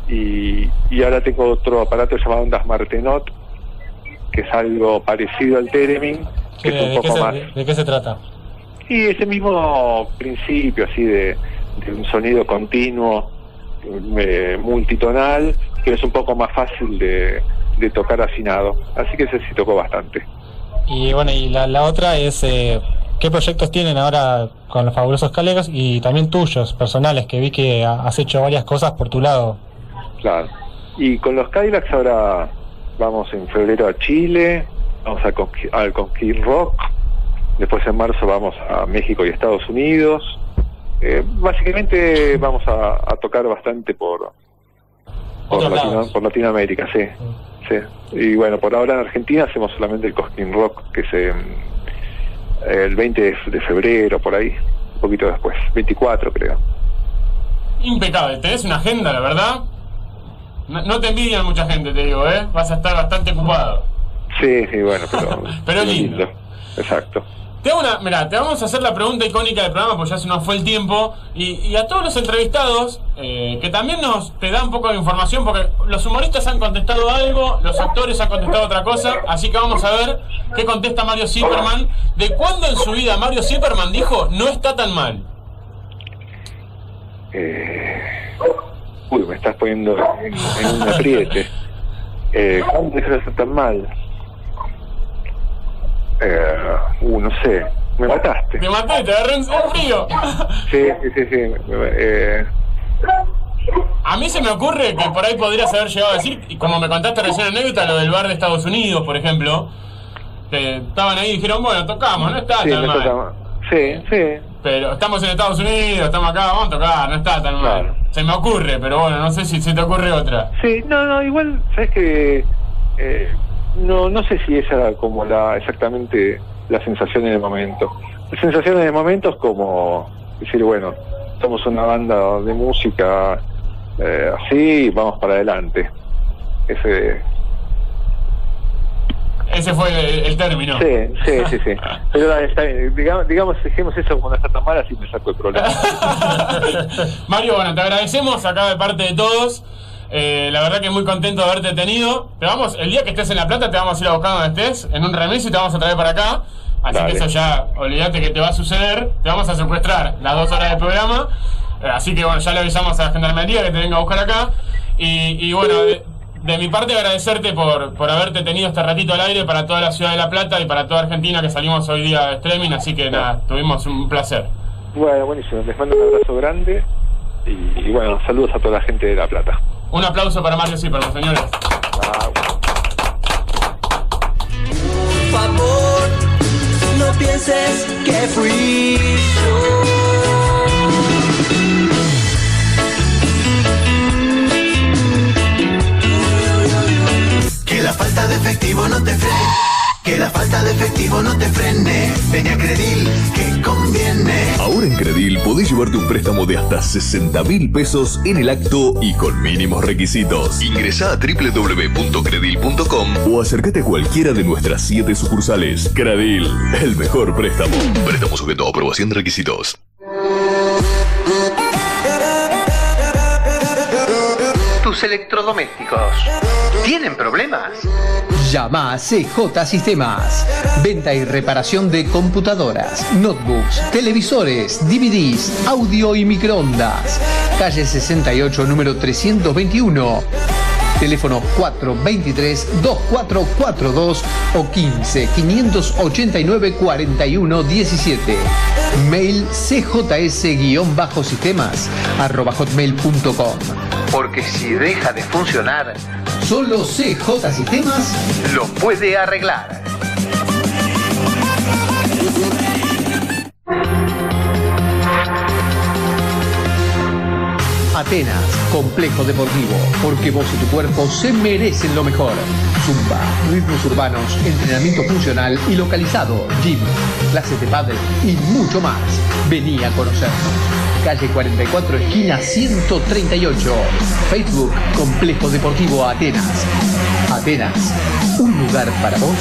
y, y ahora tengo otro aparato llamado Ondas Martenot que es algo parecido al Theremin, que ¿De, es un poco se, más... de- de qué se trata? Y ese mismo principio así de, de un sonido continuo, eh, multitonal, que es un poco más fácil de, de tocar afinado. Así que ese sí tocó bastante. Y bueno, y la, la otra es, eh, ¿qué proyectos tienen ahora con los fabulosos colegas y también tuyos, personales, que vi que ha- has hecho varias cosas por tu lado? Claro. Y con los Cadillacs ahora vamos en febrero a Chile, vamos a al Conquist Rock, después en marzo vamos a México y Estados Unidos. Eh, básicamente vamos a, a tocar bastante por, por, Latino- Latinoamérica, sí. sí. Y bueno, por ahora en Argentina hacemos solamente el Cosquín Rock, que es em, el 20 de, febrero, por ahí. poquito después, 24 creo. Impecable, tenés una agenda, la verdad. No, no te envidian mucha gente, te digo, ¿eh? Vas a estar bastante ocupado. Sí, sí, bueno, pero... Pero lindo. Exacto. Te hago una, mira, te vamos a hacer la pregunta icónica del programa, porque ya se nos fue el tiempo. Y, y a todos los entrevistados, eh, que también nos te da un poco de información, porque los humoristas han contestado algo, los actores han contestado otra cosa. Así que vamos a ver qué contesta Mario Zipperman. ¿De cuándo en su vida Mario Zipperman dijo no está tan mal? Eh, uy, me estás poniendo en, en un apriete. Eh, ¿Cuándo de estar tan mal? Eh, uh, no sé. Me mataste. Te maté, te agarré en en frío. Sí, sí, sí, sí. Eh, A mí se me ocurre que por ahí podrías haber llegado a decir, y como me contaste recién anécdota, lo del bar de Estados Unidos, por ejemplo, que estaban ahí y dijeron, bueno, tocamos, no está sí, tan me mal. sí, sí. Pero estamos en Estados Unidos, estamos acá, vamos a tocar, no está tan mal. Se me ocurre, pero bueno, no sé si se te ocurre otra. Sí, no, no, igual, sabes que eh, no, no sé si esa era como la exactamente la sensación en el momento. La sensación en el momento es como decir, bueno, somos una banda de música eh, así, vamos para adelante. Ese, Ese fue el, el término. sí, sí, sí, sí. Pero está bien. Digamos, digamos, dejemos eso como no está tan mal, así me saco el problema. Mario, bueno, te agradecemos acá de parte de todos. Eh, la verdad que muy contento de haberte tenido. Te vamos, el día que estés en La Plata te vamos a ir a buscar donde estés, en un remis y te vamos a traer para acá. Así Dale. que eso ya, olvídate que te va a suceder. Te vamos a secuestrar las dos horas del programa. Eh, así que bueno, ya le avisamos a la gendarmería que te venga a buscar acá. Y, y bueno, de, de mi parte agradecerte por, por haberte tenido este ratito al aire para toda la ciudad de La Plata y para toda Argentina que salimos hoy día de streaming. Así que nada, tuvimos un placer. bueno, buenísimo. Les mando un abrazo grande y, y bueno, saludos a toda la gente de La Plata. Un aplauso para Mario Zipperman, señores. Por favor, no pienses que fui Que la falta de efectivo no te frene. Que la falta de efectivo no te frene. Ven a Credil, que conviene. Ahora en Credil podés llevarte un préstamo de hasta 60 mil pesos en el acto y con mínimos requisitos. Ingresá a www.credil.com o acércate a cualquiera de nuestras 7 sucursales. Credil, el mejor préstamo. Préstamo sujeto a aprobación de requisitos. Tus electrodomésticos. ¿Tienen problemas? Llama a CJ Sistemas. Venta y reparación de computadoras, notebooks, televisores, DVDs, audio y microondas. Calle 68, número 321. Teléfono 423-2442 o 15 589 41 17. Mail cjs-sistemas arroba hotmail.com. Porque si deja de funcionar, solo CJ Sistemas lo puede arreglar. Atenas, complejo deportivo, porque vos y tu cuerpo se merecen lo mejor. Zumba, ritmos urbanos, entrenamiento funcional y localizado, gym, clases de pádel y mucho más. Vení a conocernos. Calle 44, esquina 138. Facebook, Complejo Deportivo Atenas. Atenas, un lugar para vos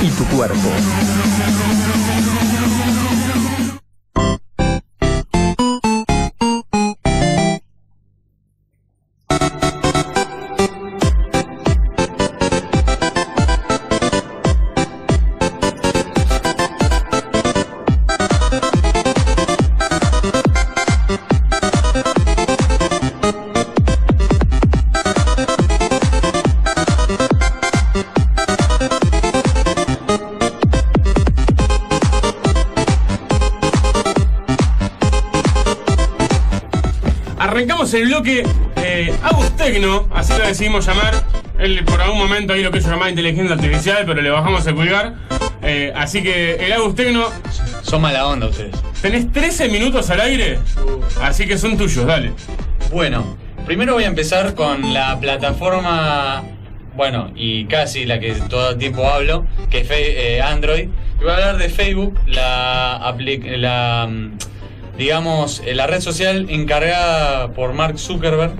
y tu cuerpo. Arrancamos el bloque eh, Agus Tecno, así lo decidimos llamar. Él por algún momento ahí lo quiso llamar inteligencia artificial, pero le bajamos el pulgar. Eh, así que el Agus Tecno. Son mala onda ustedes. Tenés 13 minutos al aire, así que son tuyos, dale. Bueno, primero voy a empezar con la plataforma, bueno, y casi la que todo el tiempo hablo, que es eh, Android. Y voy a hablar de Facebook, la, la mm, digamos, eh, la red social encargada por Mark Zuckerberg,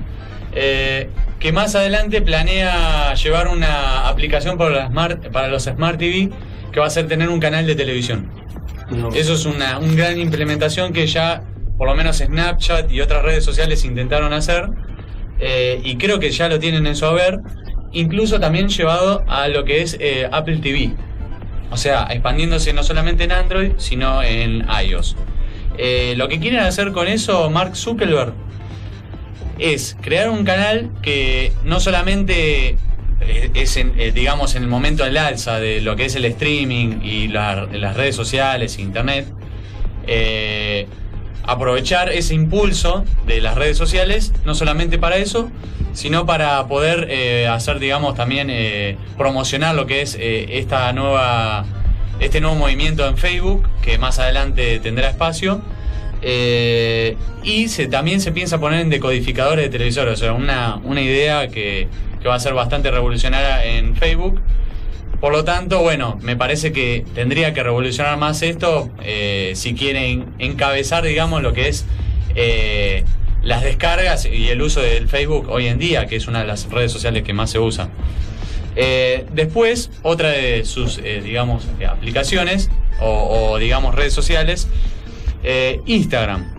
eh, que más adelante planea llevar una aplicación para, las smart, para los Smart TV que va a ser tener un canal de televisión. Eso es una, una gran implementación que ya, por lo menos Snapchat y otras redes sociales intentaron hacer, eh, y creo que ya lo tienen en su haber, incluso también llevado a lo que es eh, Apple TV. O sea, expandiéndose no solamente en Android, sino en iOS. Eh, lo que quieren hacer con eso, Mark Zuckerberg, es crear un canal que no solamente eh, es, en, eh, digamos, en el momento del alza de lo que es el streaming y la- las redes sociales, internet, aprovechar ese impulso de las redes sociales, no solamente para eso, sino para poder hacer, digamos, también promocionar lo que es esta nueva, este nuevo movimiento en Facebook, que más adelante tendrá espacio. Eh, y se, también se piensa poner en decodificadores de televisores, o sea, una, una idea que, que va a ser bastante revolucionaria en Facebook. Por lo tanto, bueno, me parece que tendría que revolucionar más esto eh, si quieren encabezar, digamos, lo que es eh, las descargas y el uso del Facebook hoy en día, que es una de las redes sociales que más se usa. Eh, después, otra de sus, eh, digamos, eh, aplicaciones o, o, digamos, redes sociales, eh, Instagram,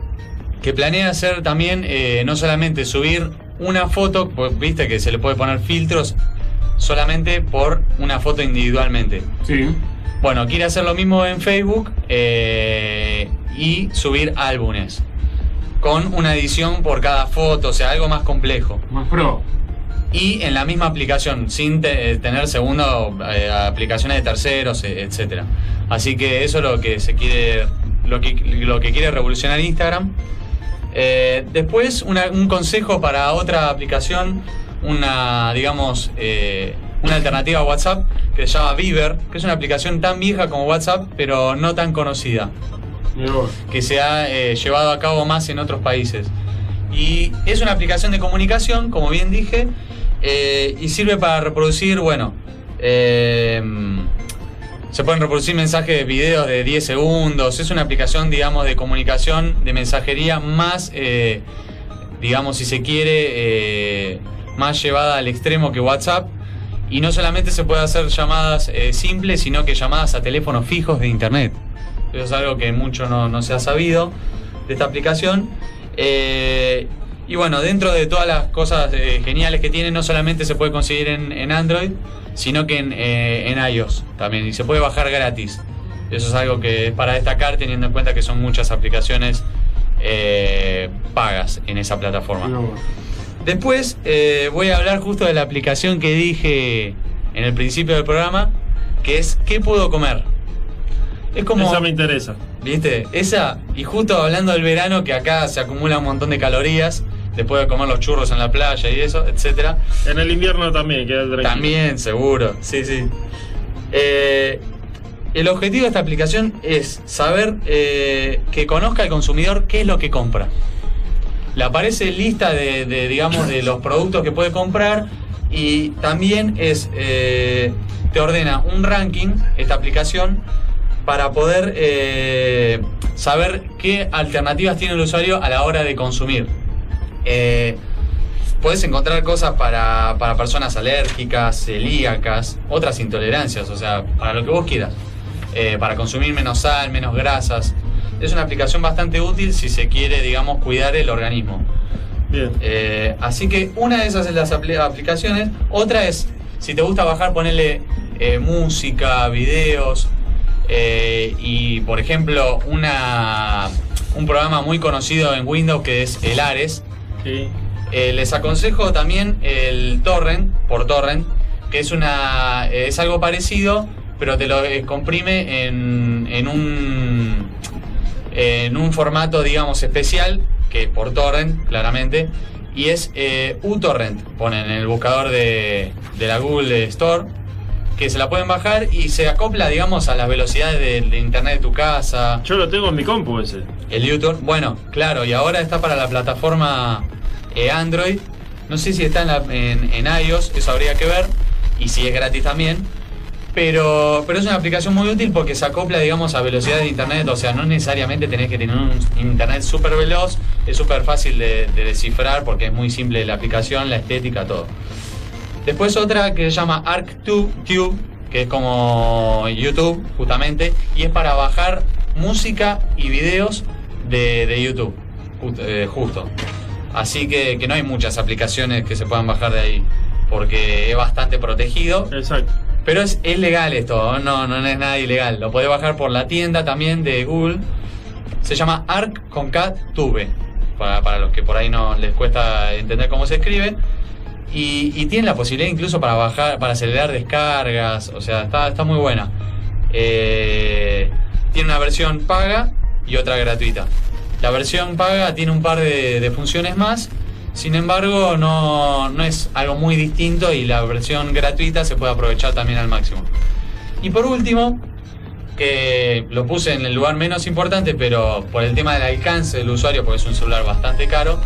que planea hacer también, no solamente subir una foto, pues, viste que se le puede poner filtros solamente por una foto individualmente. Sí. Bueno, quiere hacer lo mismo en Facebook y subir álbumes con una edición por cada foto, o sea, algo más complejo. Más pro. Y en la misma aplicación, sin te- eh, tener segundo eh, aplicaciones de terceros, eh, etcétera. Así que eso es lo que se quiere, lo que, lo que quiere revolucionar Instagram. Eh, después, una- un consejo para otra aplicación, una, digamos, eh, una alternativa a WhatsApp que se llama Viber, que es una aplicación tan vieja como WhatsApp, pero no tan conocida, que se ha eh, llevado a cabo más en otros países. Y es una aplicación de comunicación, como bien dije, eh, y sirve para reproducir, bueno, eh, se pueden reproducir mensajes de videos de 10 segundos. Es una aplicación, digamos, de comunicación, de mensajería más, eh, digamos, si se quiere, eh, más llevada al extremo que WhatsApp. Y no solamente se puede hacer llamadas simples, sino que llamadas a teléfonos fijos de Internet. Eso es algo que mucho no, se ha sabido de esta aplicación. Y bueno, dentro de todas las cosas eh, geniales que tiene, no solamente se puede conseguir en, en Android, sino que en, eh, en iOS también. Y se puede bajar gratis. Eso es algo que es para destacar teniendo en cuenta que son muchas aplicaciones eh, pagas en esa plataforma. Después voy a hablar justo de la aplicación que dije en el principio del programa, que es ¿Qué puedo comer? Es como... Esa me interesa. ¿Viste? Esa, y justo hablando del verano, que acá se acumula un montón de calorías, después de comer los churros en la playa y eso, etcétera. En el invierno también, queda tranquilo. También, seguro, sí, sí. Eh, el objetivo de esta aplicación es saber eh, que conozca el consumidor qué es lo que compra. Le aparece lista de, de, digamos, de los productos que puede comprar y también es eh, te ordena un ranking, esta aplicación, para poder eh, saber qué alternativas tiene el usuario a la hora de consumir. Eh, puedes encontrar cosas para, para personas alérgicas, celíacas, otras intolerancias, o sea, para lo que vos quieras. Eh, para consumir menos sal, menos grasas. Es una aplicación bastante útil si se quiere, digamos, cuidar el organismo. Bien. Eh, así que una de esas es las apli- aplicaciones. Otra es, si te gusta bajar, ponerle eh, música, videos. Eh, y por ejemplo, una, un programa muy conocido en Windows que es el Ares. Eh, les aconsejo también el Torrent, por Torrent, que es una es algo parecido, pero te lo eh, comprime en, en un en un formato, digamos, especial, que por torrent, claramente, y es eh, uTorrent, ponen en el buscador de, de la Google Store, que se la pueden bajar y se acopla, digamos, a las velocidades de, de internet de tu casa. Yo lo tengo en mi compu ese. El uTorrent, bueno, claro, y ahora está para la plataforma eh, Android, no sé si está en, la- en, en iOS, eso habría que ver, y si es gratis también. Pero, pero es una aplicación muy útil porque se acopla, digamos, a velocidad de internet. O sea, no necesariamente tenés que tener un internet súper veloz. Es súper fácil de, de descifrar porque es muy simple la aplicación, la estética, todo. Después otra que se llama ArcTube, que es como YouTube, justamente, y es para bajar música y videos de, de YouTube, eh, justo. Así que, que no hay muchas aplicaciones que se puedan bajar de ahí, porque es bastante protegido. Exacto. Pero es, es legal esto, no, no es nada ilegal. Lo podés bajar por la tienda también de Google. Se llama Arc con Cat Tube, para, para los que por ahí no les cuesta entender cómo se escribe. Y, tiene la posibilidad incluso para bajar, para acelerar descargas, o sea, está, está muy buena. Eh, tiene una versión paga y otra gratuita. La versión paga tiene un par de, de funciones más, sin embargo no, no es algo muy distinto y la versión gratuita se puede aprovechar también al máximo. Y por último, que lo puse en el lugar menos importante, pero por el tema del alcance del usuario, porque es un celular bastante caro.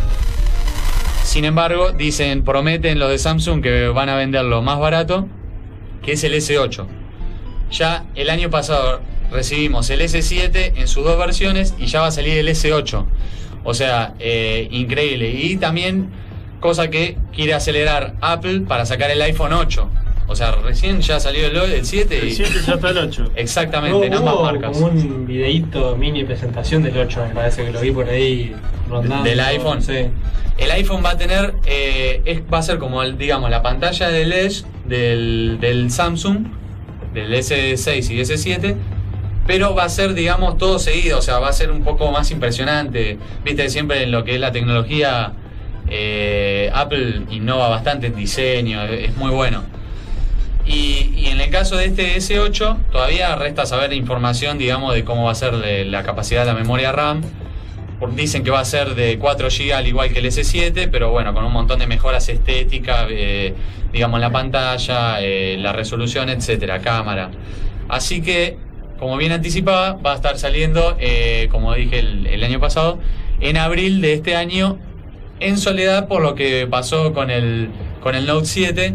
Sin embargo, dicen, prometen los de Samsung que van a venderlo más barato, que es el S8. Ya el año pasado recibimos el S7 en sus dos versiones y ya va a salir el S8. O sea, eh, increíble. Y también, cosa que quiere acelerar Apple para sacar el iPhone 8. O sea, recién ya salió el, el 7 y... El 7 ya está el 8. Exactamente, en ambas Hubo marcas. como un videíto mini presentación del 8, me parece que lo vi por ahí rondando. Del iPhone. Sí. El iPhone va a tener, eh, es- va a ser como, el, digamos, la pantalla de LED del, del Samsung, del S6 y S7, pero va a ser, digamos, todo seguido, o sea, va a ser un poco más impresionante. Viste, siempre en lo que es la tecnología, eh, Apple innova bastante en diseño, es muy bueno. Y, en el caso de este S8, todavía resta saber información, digamos, de cómo va a ser la capacidad de la memoria RAM. Dicen que va a ser de 4 GB al igual que el S7, pero bueno, con un montón de mejoras estéticas, eh, digamos, la pantalla, eh, la resolución, etcétera, cámara. Así que, como bien anticipaba, va a estar saliendo, eh, como dije el, el año pasado, en abril de este año, en soledad por lo que pasó con el, con el Note 7.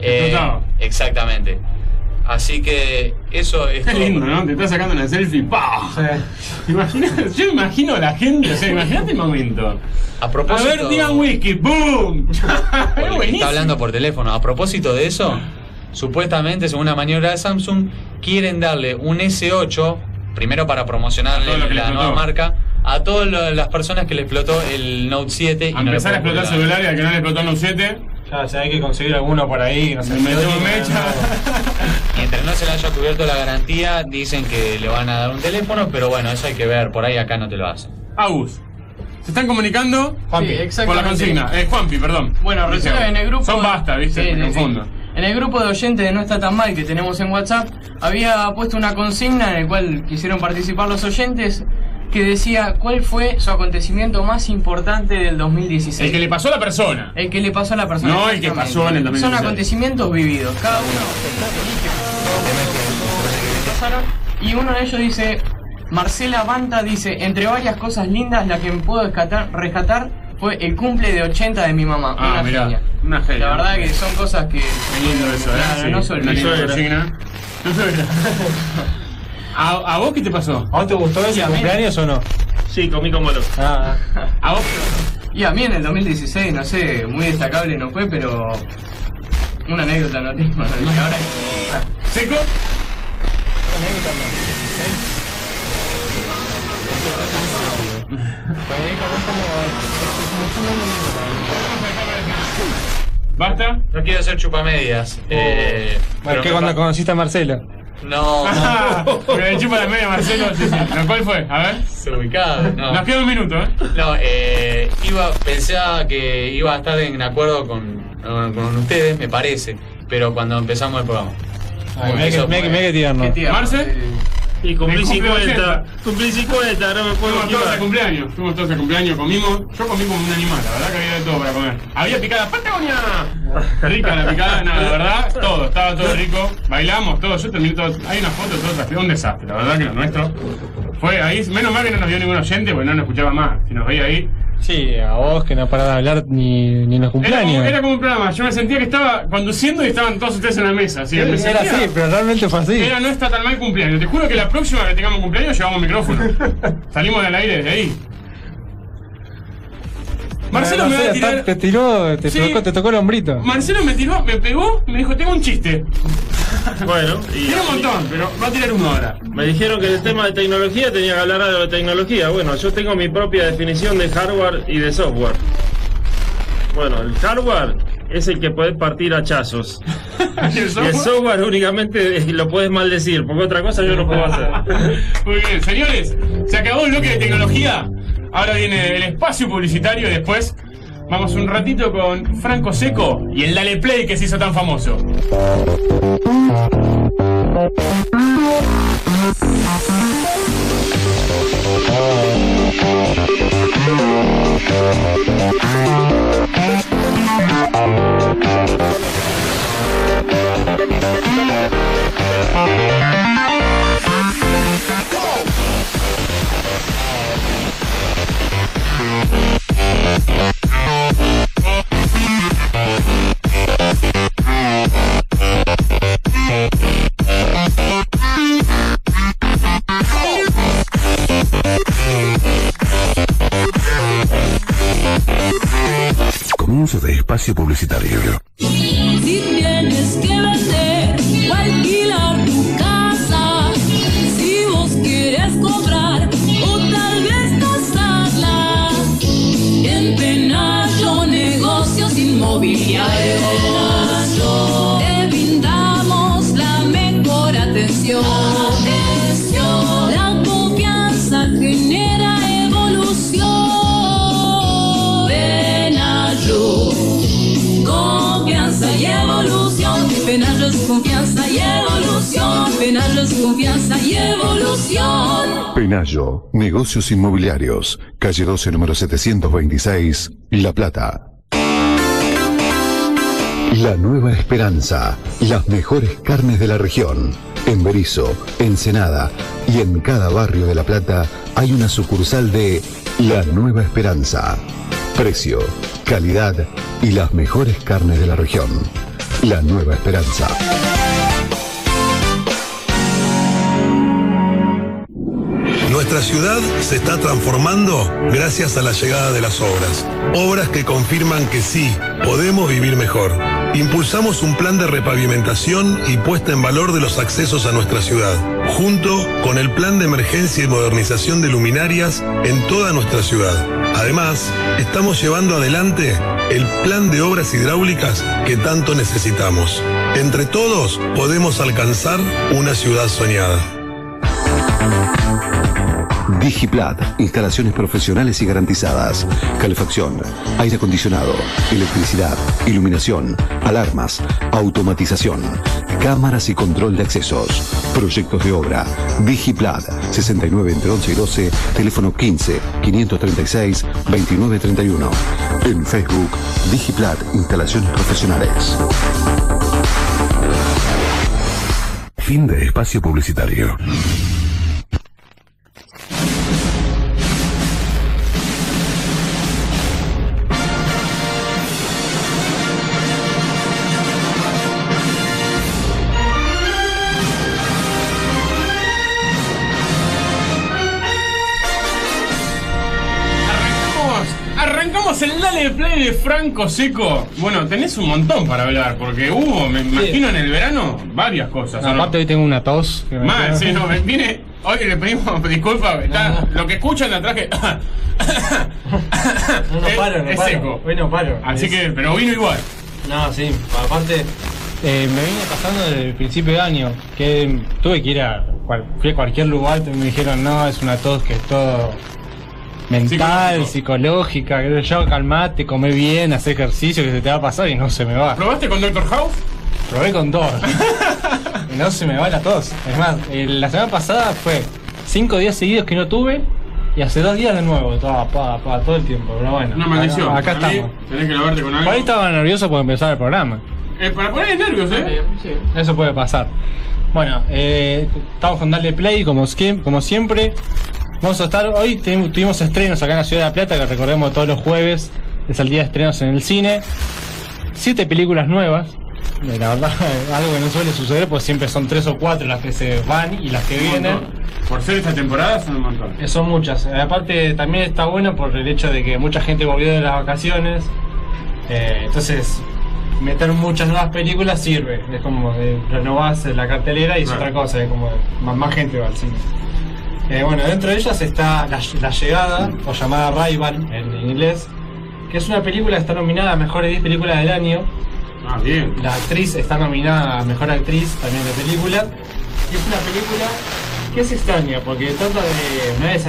Eh, exactamente. Así que eso es Qué todo. lindo, ¿no? Te estás sacando una selfie, ¡pah! ¿Te imaginas? Yo imagino a la gente, o sea, imagínate el momento. A A propósito. ver, digan whisky, ¡boom! Es Porque buenísimo. está hablando por teléfono. A propósito de eso, supuestamente, según una maniobra de Samsung, quieren darle un S8, primero para promocionarle A la nueva marca, a todas las personas que le explotó el Note 7 y A no empezar a pueden explotar cobrar. celular y al que no le explotó el 7, Ya, si hay que conseguir alguno por ahí, no sé. me mecha. Mientras no se le haya cubierto la garantía, dicen que le van a dar un teléfono, pero bueno, eso hay que ver, por ahí acá no te lo hacen. Agus, se están comunicando Juanpi. Sí, por la consigna. Eh, Juanpi, perdón. Bueno, que en el grupo. Son basta, ¿viste? Sí, me sí, sí. confundo. En el grupo de oyentes de No Está Tan Mal que tenemos en WhatsApp, había puesto una consigna en el cual quisieron participar los oyentes que decía cuál fue su acontecimiento más importante del 2016. El que le pasó a la persona. El que le pasó a la persona. No el que pasó en el 2016. Son acontecimientos vividos. Cada uno pasaron. Y uno de ellos dice, Marcela Banta dice, entre varias cosas lindas, la que me puedo rescatar, rescatar fue el cumple de 80 de mi mamá. Ah, una mirá, genia. una genia. La verdad que son cosas que... Qué lindo eso, ¿eh? Claro, Sí, no se olviden. No. ¿A, ¿A vos qué te pasó? ¿A vos te gustó ese cumpleaños o no? Sí, comí como loco. Ah, ah. ¿A vos? Y a mí en el 2016, no sé, muy destacable no fue, pero... Una anécdota no tengo. Ahora... ¿Seco? ¿Basta? No quiero hacer chupamedias. Eh, pero ¿Qué cuando conociste a Marcelo? No. Ah, le chupa la media Marcelo. Sí, sí. ¿No, ¿Cuál fue? A ver. Se ubicaba, no. Nos queda un minuto, ¿eh? No, eh, iba, pensaba que iba a estar en acuerdo con, con, con ustedes, me parece, pero cuando empezamos el programa. Mira que, que, que. ¿Marce? Y cumplí Me cumple 50. 80. Cumplí 50, no me puedo Fuimos todos equivocar. cumpleaños, fuimos todos al cumpleaños, comimos, yo comí como un animal, la verdad que había de todo para comer. Había picada Patagonia, rica la picada, no, la verdad, todo, estaba todo rico, bailamos todo, yo terminé todo, hay una foto, todo así, un desastre, la verdad que lo nuestro fue ahí, menos mal que no nos vio ningún oyente, porque no nos escuchaba más, si nos veía ahí, Sí, a vos que no parás de hablar ni, ni en los Era como, cumpleaños. era como un programa, yo me sentía que estaba conduciendo y estaban todos ustedes en la mesa. Así me Era así, pero realmente fue así. Era no está tan mal cumpleaños. Te juro que la próxima que tengamos cumpleaños llevamos micrófono. Salimos del aire desde ahí. Marcelo No me va a tirar. Te tiró, te, Sí. tocó, te tocó el hombrito. Marcelo me tiró, me pegó, me dijo, tengo un chiste. Bueno, y Tiene un montón, pero va a tirar uno ahora. me dijeron que el tema de tecnología tenía que hablar algo de tecnología. Bueno, yo tengo mi propia definición de hardware y de software. Bueno, el hardware es el que puedes partir a hachazos. ¿Y el Y el software? software únicamente lo puedes maldecir, porque otra cosa yo no puedo hacer. Muy bien, señores, se acabó el bloque de tecnología. Ahora viene el espacio publicitario y después vamos un ratito con Franco Seco y el Dale Play que se hizo tan famoso. Thank negocios inmobiliarios, calle 12, número 726, La Plata. La Nueva Esperanza, las mejores carnes de la región. En Berizo, Ensenada y en cada barrio de La Plata hay una sucursal de La Nueva Esperanza. Precio, calidad y las mejores carnes de la región. La Nueva Esperanza. Nuestra ciudad se está transformando gracias a la llegada de las obras. Obras que confirman que sí, podemos vivir mejor. Impulsamos un plan de repavimentación y puesta en valor de los accesos a nuestra ciudad, junto con el plan de emergencia y modernización de luminarias en toda nuestra ciudad. Además, estamos llevando adelante el plan de obras hidráulicas que tanto necesitamos. Entre todos podemos alcanzar una ciudad soñada. Digiplat, instalaciones profesionales y garantizadas. Calefacción, aire acondicionado, electricidad, iluminación, alarmas, automatización, cámaras y control de accesos. Proyectos de obra. Digiplat, 69 entre 11 y 12, teléfono 15 536 2931. En Facebook, Digiplat, instalaciones profesionales. Fin de espacio publicitario. Dale Franco Seco. Bueno, tenés un montón para hablar, porque hubo, me imagino en el verano, varias cosas. ¿o no? Aparte hoy tengo una tos. que me Mal, sí, no, me viene. Hoy le pedimos disculpas, está, lo que escuchan de atrás que. No, no es- paro, no es paro. seco. Hoy no paro. Así Es- que, pero vino igual. No, sí, aparte eh, me vine pasando desde el principio de año, que tuve que ir a, cual- fui a cualquier lugar me dijeron, no, es una tos que es todo mental, psicológica, que yo, calmate, come bien, hace ejercicio, que se te va a pasar y no se me va. ¿Probaste con Doctor House? Probé con todo. y no se me va la tos. Es más, eh, la semana pasada fue cinco días seguidos que no tuve y hace dos días de nuevo, todo, pa, pa, todo el tiempo, pero bueno. Una maldición. Acá, acá estamos. Tenés que lavarte con Por ahí algo. estaba nervioso por empezar el programa. Eh, para poner nervios, ¿eh? Eso puede pasar. Bueno, eh, estamos con Darle Play como siempre. Vamos a estar, hoy tuvimos estrenos acá en la Ciudad de La Plata, que recordemos todos los jueves, es el día de estrenos en el cine. Siete películas nuevas. Eh, La verdad, algo que no suele suceder, pues siempre son tres o cuatro las que se van y las que Un vienen. montón. Por ser esta temporada son un montón. Eh, Son muchas. Eh, Aparte también está bueno por el hecho de que mucha gente volvió de las vacaciones. Eh, entonces, meter muchas nuevas películas sirve. Es como eh, renovás la cartelera y es otra cosa. Es como más, más gente va al cine. Eh, bueno, dentro de ellas está La, La Llegada, o llamada Rival en inglés, que es una película que está nominada a Mejores 10 Películas del Año. Ah, bien. La actriz está nominada a Mejor Actriz también de película. Y es una película que es extraña, porque trata de naves,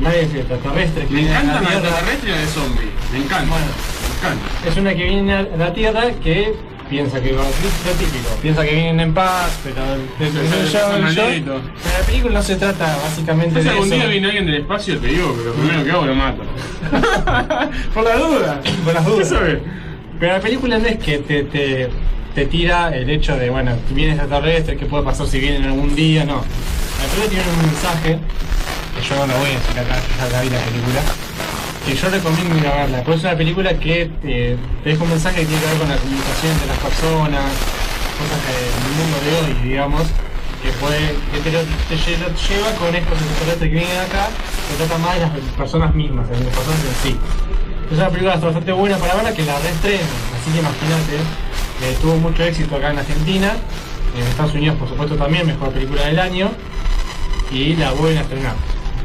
naves extraterrestres Me vienen a encanta la la Tierra. extraterrestre y de zombie. Me encanta. Me encanta. Es una que viene a la Tierra que piensa que va lo típico, piensa que vienen en paz, pero el- el- el- pero la película no se trata básicamente Si de algún eso. día viene alguien del espacio, te digo lo primero que hago lo mato. por la duda, por las dudas. Pero la película no es que te, te, te tira el hecho de, bueno, viene extraterrestre, qué puede pasar si vienen algún día, no. La película tiene un mensaje, que yo no lo voy a decir acá, ya la vi la película, que yo recomiendo ir a verla, es una película que te, te deja un mensaje que tiene que ver con la comunicación entre las personas, cosas que en el mundo de hoy, digamos, que puede, que te, lleva con estos extraterrestres que vienen acá, que trata más de las personas mismas, de las personas en sí. Es una película bastante buena para verla que la reestrenan, así que imagínate, eh, tuvo mucho éxito acá en Argentina, en Estados Unidos por supuesto también, mejor película del año, y la vuelven a estrenar,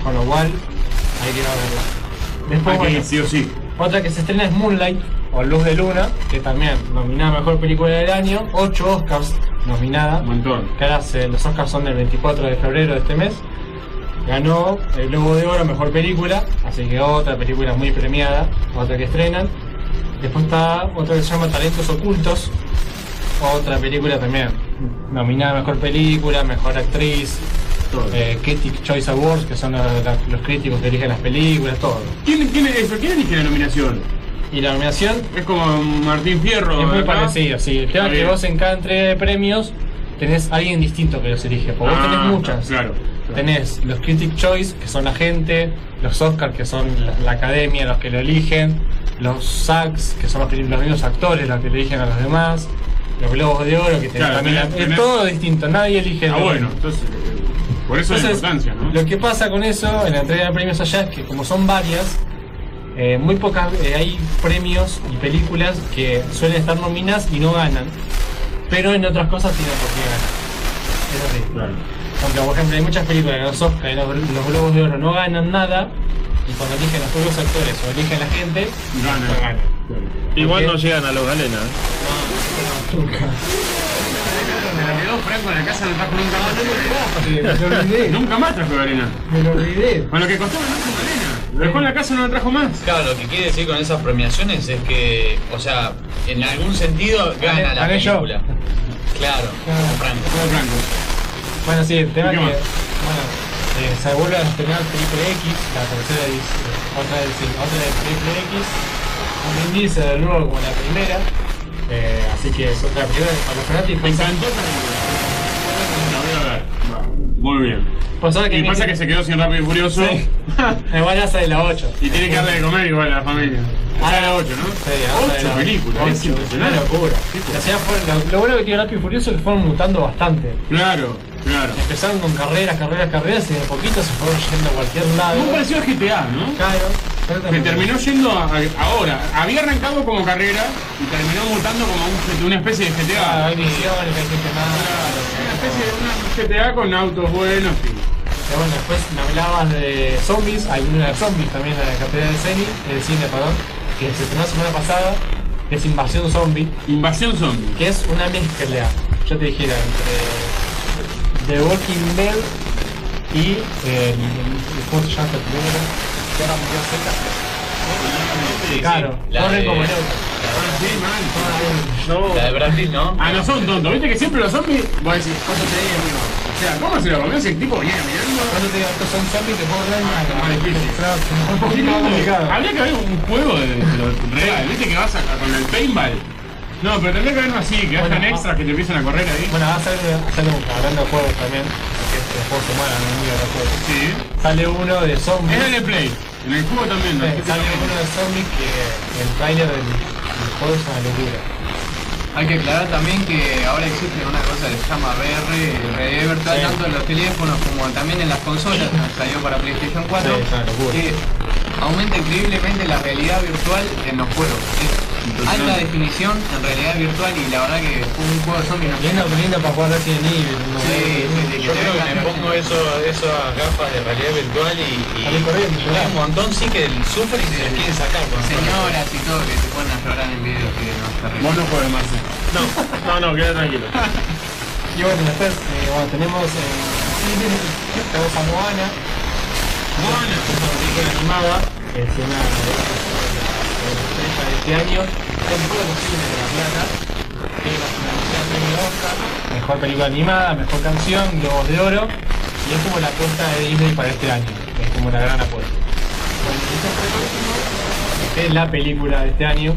con lo cual hay que ir a verla. Después, Hay que ir, bueno, sí o sí. otra que se estrena es Moonlight, o Luz de Luna, que también nominada Mejor Película del Año, 8 Oscars nominada. Un montón. Que ahora se- los Oscars son del 24 de febrero de este mes. Ganó el Globo de Oro Mejor Película, así que otra película muy premiada, otra que estrenan. Después está otra que se llama Talentos Ocultos, otra película también nominada a Mejor Película, Mejor Actriz, eh, Critic Choice Awards, que son la- la- los críticos que eligen las películas, todo. ¿Quién, quién es eso? ¿Quién elige la nominación? Y la nominación Es como Martín Fierro. es muy acá. parecido, sí. El tema que vos en cada entrega de premios tenés alguien distinto que los elige, porque vos Ah, tenés muchas. Claro. Tenés los Critic Choice, que son la gente, los Oscars, que son la, la academia, los que lo eligen, los SAGs, que son los, los mismos actores, los que eligen a los demás, los Globos de Oro, que tenés Claro, también la- tenés- es tenés- todo distinto, nadie elige Ah, lo bueno, entonces. Eh, Por eso la Entonces, importancia, ¿no? Lo que pasa con eso en la entrega de premios allá es que como son varias, eh, muy pocas eh, hay premios y películas que suelen estar nominadas y no ganan, pero en otras cosas tienen por qué ganar. Es así. Aunque por ejemplo hay muchas películas que los Oscar y los, los Globos de Oro no ganan nada y cuando eligen los propios actores o eligen la gente, Ganan. no ganan. Igual no llegan a los galenas. Nunca. Me la quedó Franco en la casa, no trajo nunca más. Me lo olvidé. Nunca más trajo arena. Me lo olvidé. Con lo que costó ganarse una arena. Lo dejó en la casa y no la trajo más. Claro, lo que quiere decir con esas premiaciones es que, o sea, en algún sentido gana la gané yo. película. Claro, como Franco. Como Franco. Bueno, sí, el tema ¿Y es qué que más? bueno, eh, se vuelve a estrenar Triple X, la tercera edición, otra otra de Triple X, un índice de nuevo como la primera, eh, así que es otra película que para los fanáticos. Me encantó esa película. La voy a ver. Muy bien. Pues que y me- pasa que se quedó sin Rápido y Furioso. Sí. Igual ya sale la 8. Y tiene que darle de comer igual a la familia. Ah, Sale la 8, ¿no? Sí, la películas, es impresionante. Una locura. Fueron- lo, bueno que tiene Rápido y Furioso es que fueron mutando bastante. Claro, claro. Empezaron con carreras, carreras, carreras y de a poquito se fueron yendo a cualquier lado. Muy parecido a GTA, ¿no? Claro. Que terminó yendo a, a- ahora. Había arrancado como carrera y terminó mutando como un- una especie de GTA. Ah, hay misiones, hay gente más. Una especie de una GTA con autos buenos. y- bueno, después me hablabas de zombies, hay una de zombies también en la cartera del cine, del cine, perdón, que se estrenó la semana pasada, que es Invasión Zombie, Invasión Zombie. que es una mezcla, yo te dijera, entre The Walking Dead y eh, el, el- ¿cómo ahora murió seca. Claro, la corren de- como locos. Sí, mal. No, La de Brad Pitt, ¿no? Ah, no son tontos. Viste que siempre los zombies. Vos decís, ¿cuánto te digo, amigo? O sea, ¿cómo se lo comió ese tipo? Venía mirando. cuando te digo, estos son zombies que puedo hablar Ah, más difícil. un poquito más complicado. Habría que haber un juego de, real. Viste que vas a, con el paintball. No, pero tendría que haber uno así, que hagan extras que te empiecen a correr ahí. Bueno, va a un- hablando de juegos también, que es que los juegos se muevan en el medio de los juegos. Sí. Sale uno de zombies. Es el play. En el juego también. ¿no? Sí, sale uno de zombies que el trailer del, del juego es una locura. Hay que aclarar también que ahora existe una cosa que se llama VR, virtual, Sí. tanto en los teléfonos como también en las consolas, salió para PlayStation 4, Sí, es una locura. que aumenta increíblemente la realidad virtual en los juegos. Es alta definición en realidad virtual y la verdad que fue un juego de zombies no Lindo, lindo para jugar Resident Evil. ¿no? Sí, sí, sí, Yo creo que me pongo eso, esas gafas de realidad virtual y, un montón sí que sufre y se las quieren sacar. Señoras y todo que se ponen a llorar en videos que no está Vos no juegues más. No, no, no, queda tranquilo. Y bueno, después eh, bueno, tenemos eh, tenemos a Moana. Moana es una película animada, es una de este año. Poco posible de la plata. Tiene la finalización premio Oscar. Mejor película animada, mejor canción, Globos de Oro. Y es como la apuesta de Disney para este año. Es como la gran apuesta. Bueno, el último, que es la película de este año,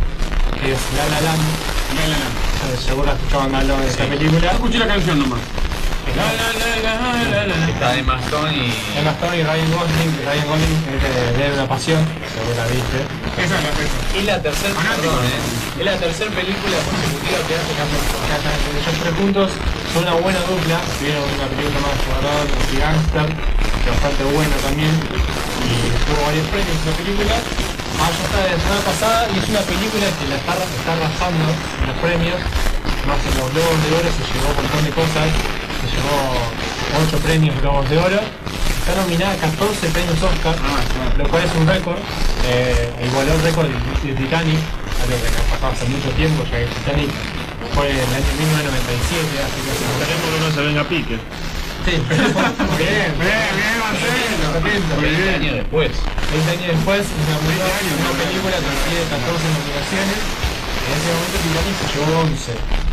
que es La La Land. La la la. Eh, Seguro escuchaban hablar de esta película. Escuché la canción nomás. La la la la la la. Está de Maston y. Stone y Ryan Gosling, que Ryan Gosling es de Leer una pasión, seguro la viste. Esa es la fecha. Es la tercera, perdón, eh. Es la tercera película consecutiva que hace Cameron ellos tres juntos son una buena dupla, tuvieron una película más guardada, como Gangster, que bastante buena también, y tuvo varios premios esa película. Ah, ya está de la semana pasada y es una película que la está, está arrasando en los premios, más en los Globos de Oro se llevó un montón de cosas, se llevó 8 premios Globos de Oro, está nominada a 14 premios Oscar, lo cual es un récord, eh, igualó el récord de, de Titanic, algo que ha pasado hace mucho tiempo, ya que Titanic fue en el año 1997, así que hace Esperemos que no se venga a pique. Sí, bien, bien, bien, Marcelo. Veinte 20 años después. 20 años después, una, película, una película que tiene 14 nominaciones. En ese momento Titanic se llevó 11.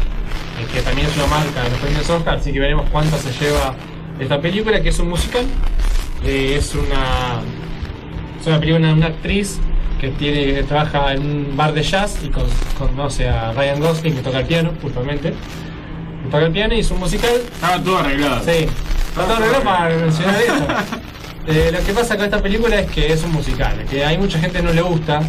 Que también es una marca de los premios Oscar, así que veremos cuánto se lleva esta película, que es un musical. Eh, es una. Es una película de una actriz que tiene que trabaja en un bar de jazz y con- conoce a Ryan Gosling que toca el piano, justamente. Toca el piano y es un musical Estaba todo arreglado. Sí, todo arreglado para mencionar eso. Eh, lo que pasa con esta película es que es un musical, que hay mucha gente que no le gusta,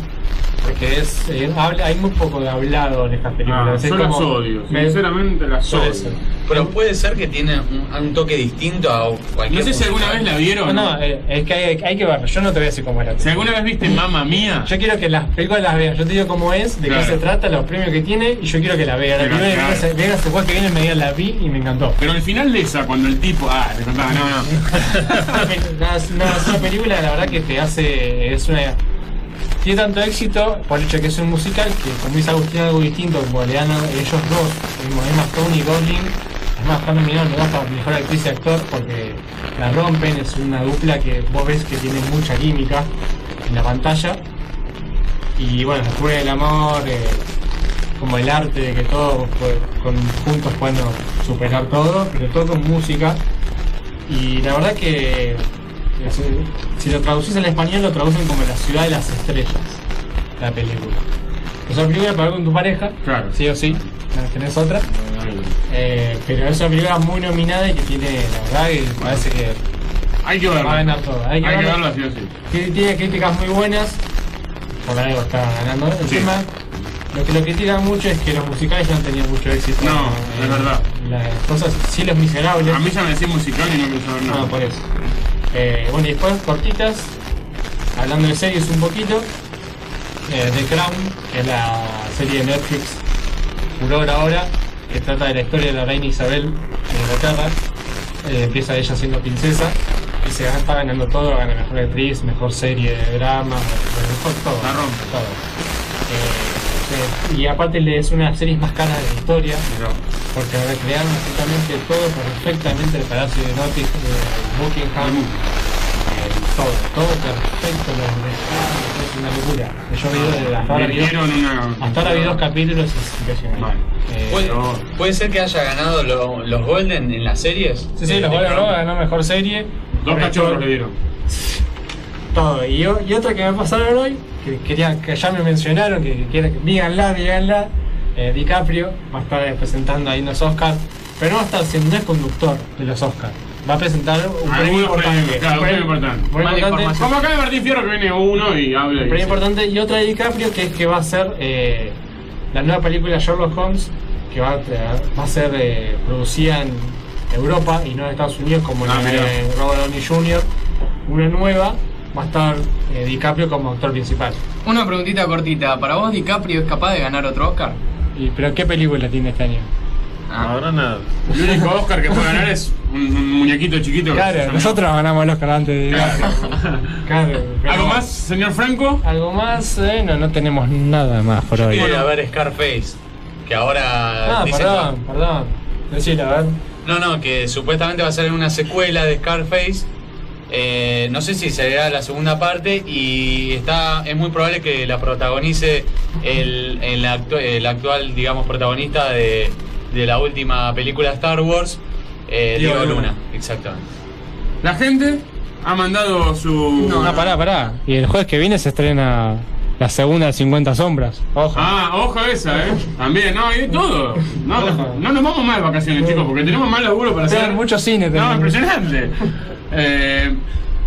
porque es eh, habla, hay muy poco de hablado en estas Ah, películas. es yo las odio. me- Sinceramente las odio. ser. Pero puede ser que tiene un, un toque distinto a cualquier. No sé si alguna vez la vieron. No, no, eh, es que hay, hay que verlo. Yo no te voy a decir cómo es la Si alguna vez viste Mamma Mía. Yo quiero que las películas las veas. Yo te digo cómo es, de Claro. qué se trata, los premios que tiene, y yo quiero que la vean. La primera claro. vez que que viene me digan la vi y me encantó. Pero al final de esa, cuando el tipo. Ah, te contaba, no, no. Una pe- una- una- es una película la verdad que te hace es una tiene tanto éxito por el hecho de que es un musical que como dice Agustín algo distinto como le dan ellos dos como Emma Stone y Gosling es más están nominados los dos para mejor actriz y actor porque la rompen es una dupla que vos ves que tiene mucha química en la pantalla. Y bueno después el amor eh, como el arte de que todos pues, con, juntos pueden superar todo pero todo con música. Y la verdad que si lo traducís al español lo traducen como la ciudad de las estrellas, la película. Es una película para ver con tu pareja, Claro. sí o sí, tenés otra. Eh, pero es una película muy nominada y que tiene, la verdad, que parece que Hay que verlo. va a ganar todo. Hay que, Hay que verlo, sí o sí. Que Tiene críticas muy buenas, por algo está ganando. El Sí. tema, lo que lo critican mucho es que los musicales no han tenido mucho éxito. No, es verdad. Las cosas, sí, los miserables. A mí ya me decís musical y no quiero saber nada. No, por eso. Eh, bueno, y después cortitas, hablando de series un poquito, eh, The Crown, que es la serie de Netflix, furor ahora, que trata de la historia de la reina Isabel de Inglaterra. Eh, empieza ella siendo princesa y se está ganando todo, gana mejor actriz, mejor serie de drama, mejor todo. La rompe. todo. Eh, eh, y aparte le es una de las series más caras de la historia, porque recrearon absolutamente todo perfectamente el Palacio de Notting, de Buckingham, eh, todo, todo perfecto, es una locura. Yo vi de- hasta ahora vi dos- Metieron una. hasta ahora vi dos capítulos y es impresionante. Vale. Eh, ¿Puede, No. puede ser que haya ganado lo- los Golden en las series? sí, sí, Eh, los de Golden ganó mejor serie. Dos cachorros le dieron. Todo. Y, yo- y otra que me pasaron hoy, que querían, que ya me mencionaron, que, que díganla, díganla, eh, DiCaprio va a estar eh, presentando ahí unos Oscars, pero no va a estar siendo, no es conductor de los Oscars, va a presentar un premio importante. premios, claro, un premio importante. Muy importante. Como acá de Martín Fierro que viene uno y habla. Premio dice, importante y otra de DiCaprio que es que va a ser eh, la nueva película Sherlock Holmes que va a, va a ser eh, producida en Europa y no en Estados Unidos como Ah, de Robert Downey Jr. Una nueva va a estar eh, DiCaprio como actor principal. Una preguntita cortita. ¿Para vos DiCaprio es capaz de ganar otro Oscar? ¿Y, ¿Pero qué película tiene este año? Ahora nada. El único Oscar que puede ganar es un, un muñequito chiquito. que se Claro, nosotros ganamos el Oscar antes de DiCaprio. Claro, pero- ¿Algo más, señor Franco? ¿Algo más? Eh, no, no tenemos nada más por hoy. Quiero ver Scarface. Que ahora. Ah, perdón, perdón. Decilo, a ver. No, no, que supuestamente va a ser una secuela de Scarface. Eh, no sé si será la segunda parte y está es muy probable que la protagonice el, el, actu- el actual, digamos, protagonista de, de la última película de Star Wars, eh, Diego Diego Luna. Luna. Exactamente. La gente ha mandado su. No, pará, pará. Y el jueves que viene se estrena la segunda de 50 sombras. Ojo. Ah, ojo esa, eh. También, no, y todo. No, no nos vamos más de vacaciones, chicos, porque tenemos más laburo para hacer. mucho cine No, impresionante. Eh,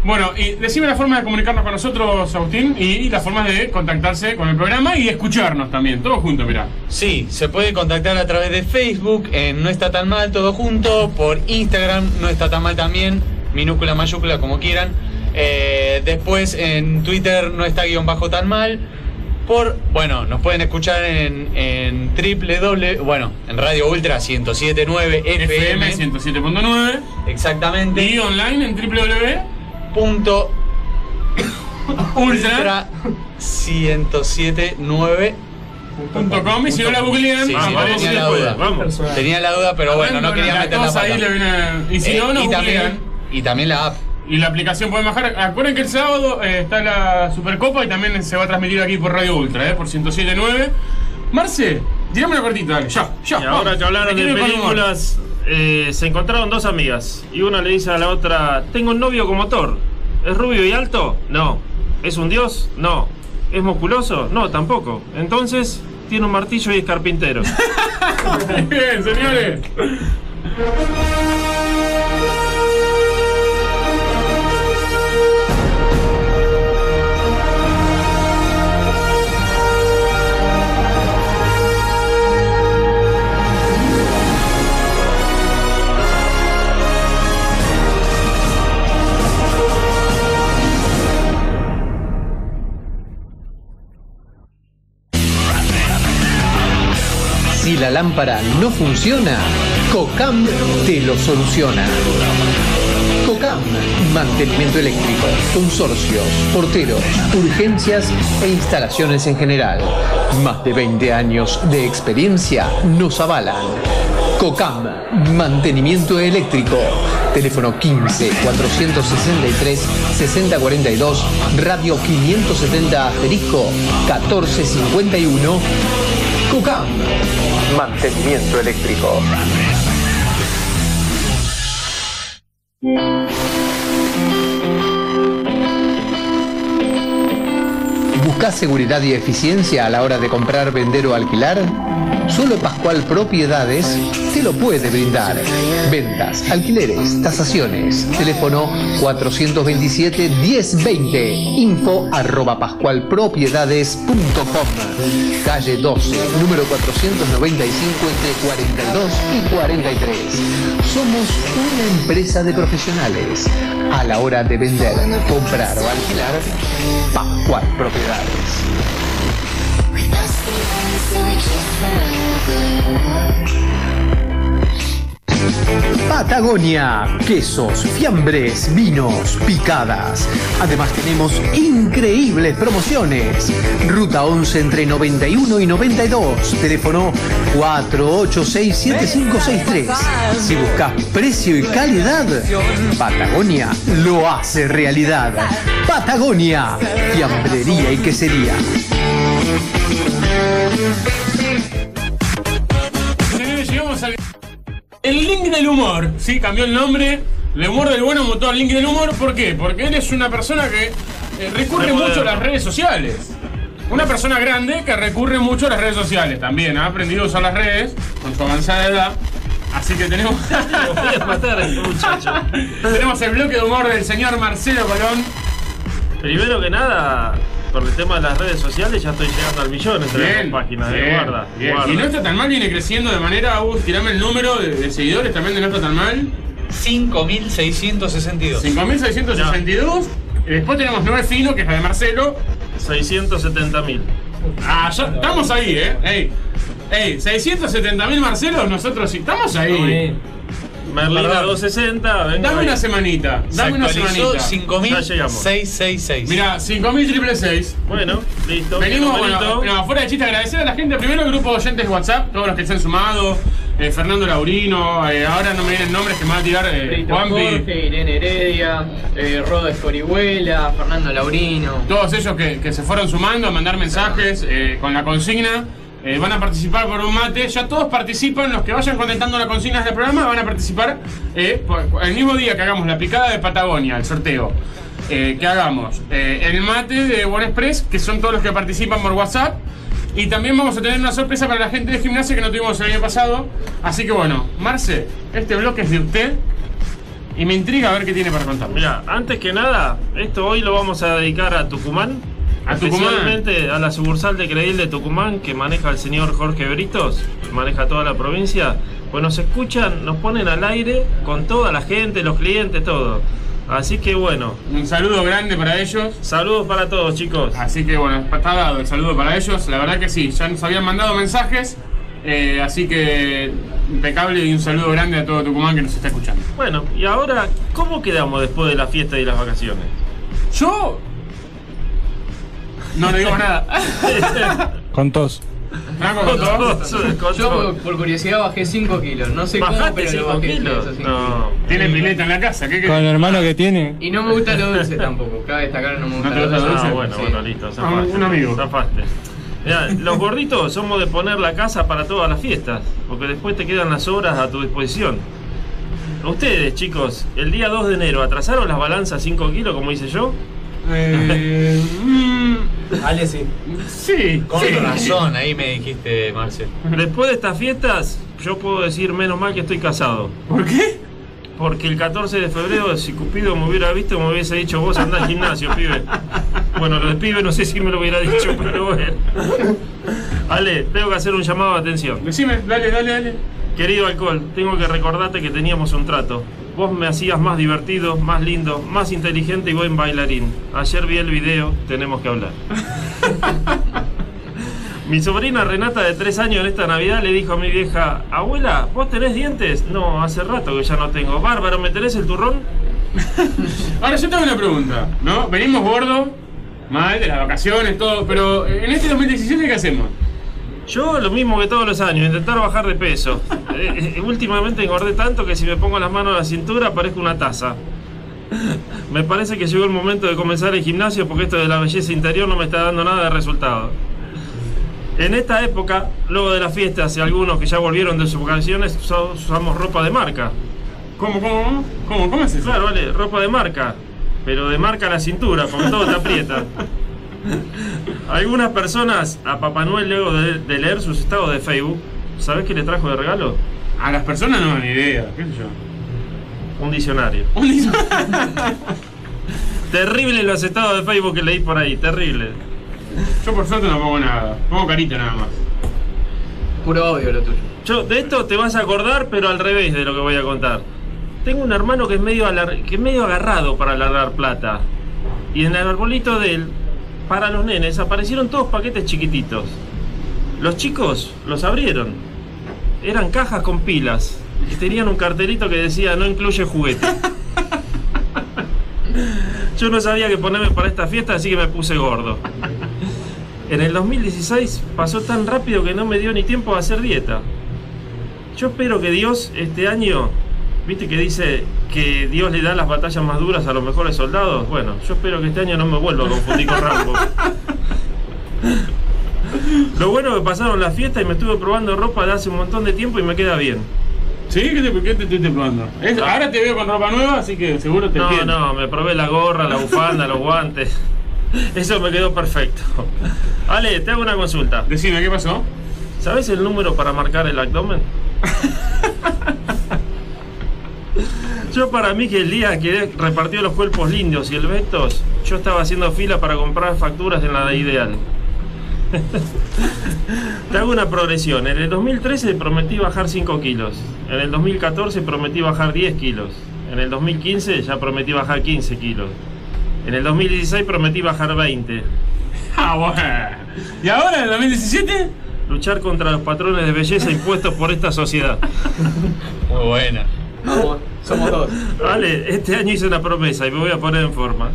bueno, y decime la forma de comunicarnos con nosotros, Agustín, y las formas de contactarse con el programa y escucharnos también, todo junto, mirá. Sí, se puede contactar a través de Facebook, en No está tan mal, todo junto, por Instagram, No está tan mal también, minúscula, mayúscula, como quieran. Eh, después en Twitter, No está guion bajo tan mal. Por, bueno, nos pueden escuchar en, en www, bueno, en Radio Ultra 1079 FM. FM 107.9 Exactamente. y online en www. Punto Ultra. Ultra 1079 Punto com, y si no la googlean, Sí, sí, aparece tenía la duda. Vamos. Tenía la duda, pero bueno, no quería meter la pata. ahí le viene- Y si Eh, no, no y googlean. también, y también la app. Y la aplicación pueden bajar. Acuerden que el sábado eh, está la Supercopa y también se va a transmitir aquí por Radio Ultra, eh, por 107.9. Marce, tirame una cortita, dale. Ya, ya. Y ahora que hablaron de películas, eh, se encontraron dos amigas y una le dice a la otra, tengo un novio como Thor. ¿Es rubio y alto? No. ¿Es un dios? No. ¿Es musculoso? No, tampoco. Entonces, tiene un martillo y es carpintero. Bien, señores. La lámpara no funciona, COCAM te lo soluciona. COCAM, mantenimiento eléctrico, consorcios, porteros, urgencias e instalaciones en general. Más de 20 años de experiencia nos avalan. COCAM, mantenimiento eléctrico. Teléfono 15 463 6042, radio 570 asterisco 1451. COCAM, mantenimiento eléctrico. ¿Buscas seguridad y eficiencia a la hora de comprar, vender o alquilar? Solo Pascual Propiedades te lo puede brindar. Ventas, alquileres, tasaciones. Teléfono 427-1020. Info arroba pascualpropiedades.com. Calle 12, número 495 entre 42 y 43. Somos una empresa de profesionales. A la hora de vender, comprar o alquilar, Pascual Propiedades. With us the we is forever. Patagonia, quesos, fiambres, vinos, picadas. Además tenemos increíbles promociones. Ruta 11 entre 91 y 92. Teléfono 4867-563. Si buscas precio y calidad, Patagonia lo hace realidad. Patagonia, fiambrería y quesería. El link del humor. Sí, cambió el nombre. El humor del bueno mutó al link del humor. ¿Por qué? Porque él es una persona que eh, recurre mucho a las redes sociales. Una persona grande que recurre mucho a las redes sociales también. Ha aprendido a usar las redes con su avanzada edad. Así que tenemos. Voy a matar a este muchacho. tenemos el bloque de humor del señor Marcelo Colón. Primero que nada, por el tema de las redes sociales, ya estoy llegando al millón entre las dos páginas. eh, bien, guarda, bien. guarda. Y no está tan mal, viene creciendo de manera. Uh, tirame el número de, de seguidores también de no está tan mal. 5.662. 5.662. Y Después tenemos 9 Fino, que es la de Marcelo. 670 mil. Ah, ya estamos ahí, ¿eh? Ey, ey 670.000 Marcelo, nosotros sí estamos ahí. Merlina Perdón. 260, venga. Dame ahí. una semanita, dame una semanita. Ya llegamos. 5.666. Mira, 5.666. Bueno, listo. Venimos, bueno, no, fuera de chiste, agradecer a la gente. Primero el grupo de oyentes de WhatsApp, todos los que se han sumado. eh, Fernando Laurino, eh, ahora no me vienen nombres que me va a tirar eh. Jorge, Irene Heredia, eh, Rodo Escorihuela, Fernando Laurino. Todos ellos que, que se fueron sumando a mandar mensajes eh, con la consigna. Eh, van a participar por un mate. Ya todos participan. Los que vayan contestando las consignas del programa van a participar eh, el mismo día que hagamos la picada de Patagonia, el sorteo. eh, que hagamos eh, el mate de One que son todos los que participan por WhatsApp. Y también vamos a tener una sorpresa para la gente de gimnasia que no tuvimos el año pasado. Así que bueno, Marce, este bloque es de usted. Y me intriga a ver qué tiene para contar. Mira, antes que nada, esto hoy lo vamos a dedicar a Tucumán. A Tucumán. Especialmente a la sucursal de Credil de Tucumán que maneja el señor Jorge Britos, maneja toda la provincia. Pues nos escuchan, nos ponen al aire con toda la gente, los clientes, todo. Así que bueno. Un saludo grande para ellos. Saludos para todos, chicos. Así que bueno, está dado el saludo para ellos. La verdad que sí, ya nos habían mandado mensajes. eh, así que impecable y un saludo grande a todo Tucumán que nos está escuchando. Bueno, y ahora, ¿cómo quedamos después de la fiesta y las vacaciones? Yo no le digo nada. Con tos. Con todo. Yo por, por curiosidad bajé 5 kilos. No sé cómo, ¿Bajaste pero lo 5 bajé. kilos? No. kilos. Tiene pileta en la casa. ¿qué Con el hermano que tiene. Y no me gusta lo dulce tampoco. Cabe destacar, no me gusta ¿No lo dulce. Ah, bueno, Sí. bueno, listo. Ah, zafaste, un amigo. Zafaste. Mirá, los gorditos somos de poner la casa para todas las fiestas, porque después te quedan las horas a tu disposición. Ustedes, chicos, el día 2 de enero, ¿atrasaron las balanzas 5 kilos, como hice yo? Eh, mm, Ale, sí. sí, Con sí. razón, ahí me dijiste, Marcel. Después de estas fiestas, yo puedo decir menos mal que estoy casado. ¿Por qué? Porque el 14 de febrero, si Cupido me hubiera visto, me hubiese dicho vos andás al gimnasio, pibe. Bueno, lo de pibe no sé si me lo hubiera dicho, pero bueno. Ale, tengo que hacer un llamado de atención. Decime, dale, dale, dale. Querido alcohol, tengo que recordarte que teníamos un trato. Vos me hacías más divertido, más lindo, más inteligente y buen bailarín. Ayer vi el video, tenemos que hablar. Mi sobrina Renata de 3 años en esta Navidad le dijo a mi vieja, abuela, ¿vos tenés dientes? No, hace rato que ya no tengo. Bárbaro, ¿me tenés el turrón? Ahora yo tengo una pregunta, ¿no? Venimos gordo, mal, de las vacaciones, todo, pero en este 2017 ¿qué hacemos? Yo lo mismo que todos los años, intentar bajar de peso. Eh, eh, últimamente engordé tanto que si me pongo las manos a la cintura parezco una taza. Me parece que llegó el momento de comenzar el gimnasio porque esto de la belleza interior no me está dando nada de resultado. En esta época, luego de las fiestas y algunos que ya volvieron de sus vacaciones, usamos ropa de marca. ¿Cómo, cómo, cómo, cómo es eso? Claro, vale, ropa de marca. Pero de marca a la cintura, porque todo te aprieta. Algunas personas a Papá Noel luego de, de leer sus estados de Facebook, ¿sabes qué le trajo de regalo? A las personas no dan idea, qué sé yo. Un diccionario. Un disco- Terrible los estados de Facebook que leí por ahí, terrible. Yo por suerte no pongo nada, pongo carita nada más. Puro odio lo tuyo. Yo, de esto te vas a acordar, pero al revés de lo que voy a contar. Tengo un hermano que es medio, alar- que es medio agarrado para alargar plata. Y en el arbolito de él, para los nenes, aparecieron todos paquetes chiquititos. Los chicos los abrieron. Eran cajas con pilas. Y tenían un cartelito que decía no incluye juguete. Yo no sabía qué ponerme para esta fiesta, así que me puse gordo. En el 2016 pasó tan rápido que no me dio ni tiempo de hacer dieta. Yo espero que Dios este año, viste que dice que Dios le da las batallas más duras a los mejores soldados. Bueno, yo espero que este año no me vuelva a confundir con Rambo. Lo bueno que pasaron las fiestas y me estuve probando ropa de hace un montón de tiempo y me queda bien. ¿Sí? ¿Qué te, qué te estuviste probando? Es- ahora te veo con ropa nueva, así que seguro te No, entiendo. no, me probé la gorra, la bufanda, los guantes. Eso me quedó perfecto. Ale, te hago una consulta. Decime, ¿qué pasó? ¿Sabes el número para marcar el abdomen? Yo para mí que el día que repartió los cuerpos lindos y el Betos, yo estaba haciendo fila para comprar facturas en la de Ideal. Te hago una progresión. En el 2013 prometí bajar 5 kilos. En el 2014 prometí bajar 10 kilos. En el 2015 ya prometí bajar 15 kilos. En el 2016 prometí bajar 20. Ah, bueno. ¿Y ahora en el 2017? Luchar contra los patrones de belleza impuestos por esta sociedad. Muy buena. Somos dos. Vale, este año hice una promesa y me voy a poner en forma.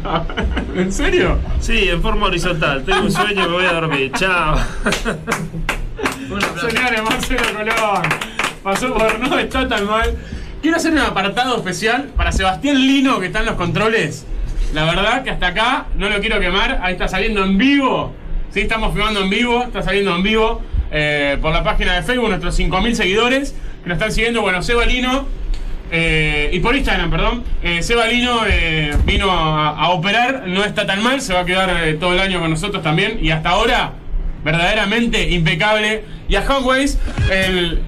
¿En serio? Sí, en forma horizontal. Tengo un sueño y me voy a dormir. Chao. Señores, Marcelo Colón pasó por no está tan mal. Quiero hacer un apartado especial para Sebastián Lino que está en los controles. La verdad que hasta acá no lo quiero quemar. Ahí está saliendo en vivo. Sí, estamos filmando en vivo. Está saliendo en vivo eh, por la página de Facebook, nuestros 5.000 seguidores que nos están siguiendo. Bueno, Seba Lino. Eh, y por Instagram, perdón. Eh, Seba Lino eh, vino a, a operar. No está tan mal. Se va a quedar eh, todo el año con nosotros también. Y hasta ahora, verdaderamente impecable. Y a Hawkways, el,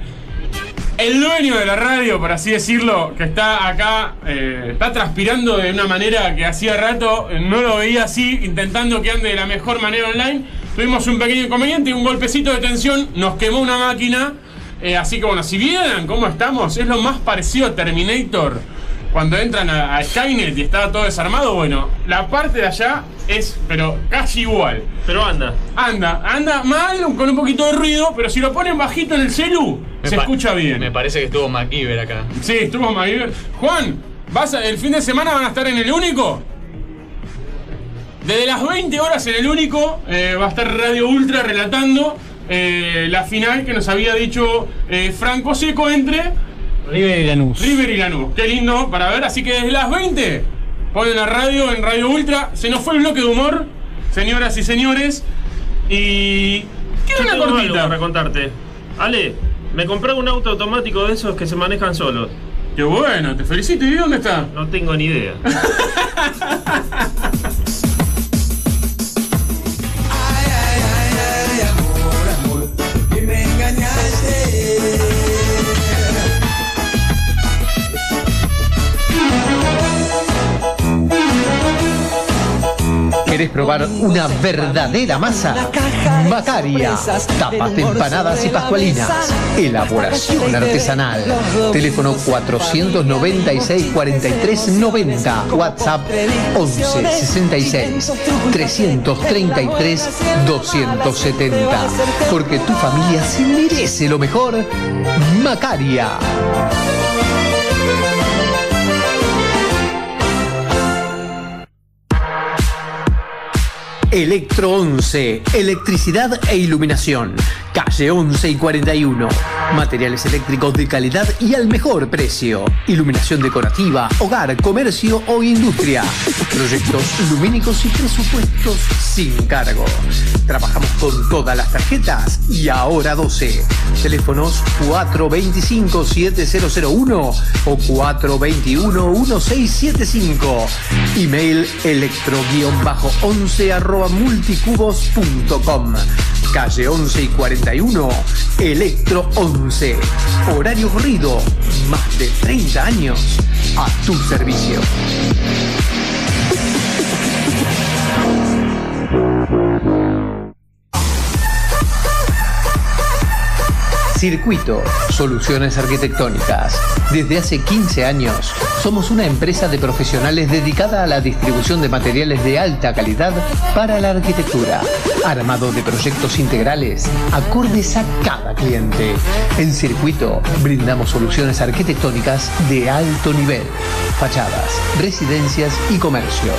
el dueño de la radio, por así decirlo, que está acá, eh, está transpirando de una manera que hacía rato eh, no lo veía así, intentando que ande de la mejor manera online. Tuvimos un pequeño inconveniente un golpecito de tensión, nos quemó una máquina. Eh, así que bueno, si vieran cómo estamos, es lo más parecido a Terminator. Cuando entran a, a Skynet y está todo desarmado, bueno, la parte de allá es, pero casi igual. Pero anda. Anda, anda mal, con un poquito de ruido, pero si lo ponen bajito en el celu, Me se escucha bien. Me parece que estuvo MacGyver acá. Sí, estuvo MacGyver. Juan, ¿vas a- ¿el fin de semana van a estar en el único? Desde las 20 horas en el único eh, va a estar Radio Ultra relatando eh, la final que nos había dicho eh, Franco Seco entre River y Lanús. River y Lanús. Qué lindo para ver. Así que desde las 20 ponen la radio en Radio Ultra. Se nos fue el bloque de humor, señoras y señores. Y. Yo una tengo algo cortita. para contarte. Ale, me compré un auto automático de esos que se manejan solos. Qué bueno, te felicito. ¿Y dónde está? No tengo ni idea. ¿Querés probar una verdadera masa? Macaria. Tapas de empanadas y pascualinas. Elaboración artesanal. Teléfono 496 43 90. WhatsApp 11 66 333 270. Porque tu familia se merece lo mejor. Macaria. Electro 11, electricidad e iluminación. Calle 11 y 41. Materiales eléctricos de calidad y al mejor precio. Iluminación decorativa, hogar, comercio o industria. Proyectos lumínicos y presupuestos sin cargo. Trabajamos con todas las tarjetas y ahora 12. Teléfonos 425-7001 o 421-1675. Email electro-11 arroba multicubos.com. Calle 11 y 41, Electro 11. Horario corrido, más de 30 años a tu servicio. Circuito, soluciones arquitectónicas. Desde hace 15 años, somos una empresa de profesionales dedicada a la distribución de materiales de alta calidad para la arquitectura. Armado de proyectos integrales, acordes a cada cliente. En Circuito, brindamos soluciones arquitectónicas de alto nivel. Fachadas, residencias y comercios.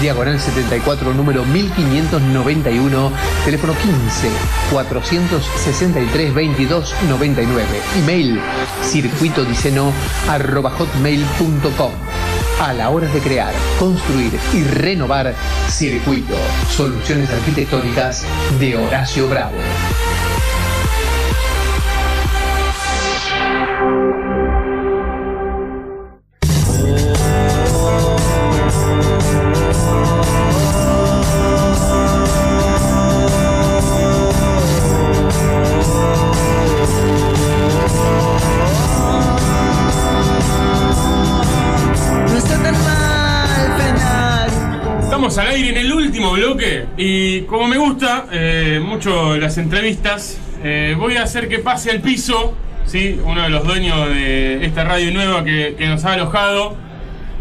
Diagonal 74, número 1591, teléfono 15 463 22 99. Email circuitodiceno arroba hotmail.com. A la hora de crear, construir y renovar, Circuito. Soluciones arquitectónicas de Horacio Bravo. Último bloque y como me gusta eh, mucho las entrevistas, eh, voy a hacer que pase al piso, ¿sí? uno de los dueños de esta radio nueva que, que nos ha alojado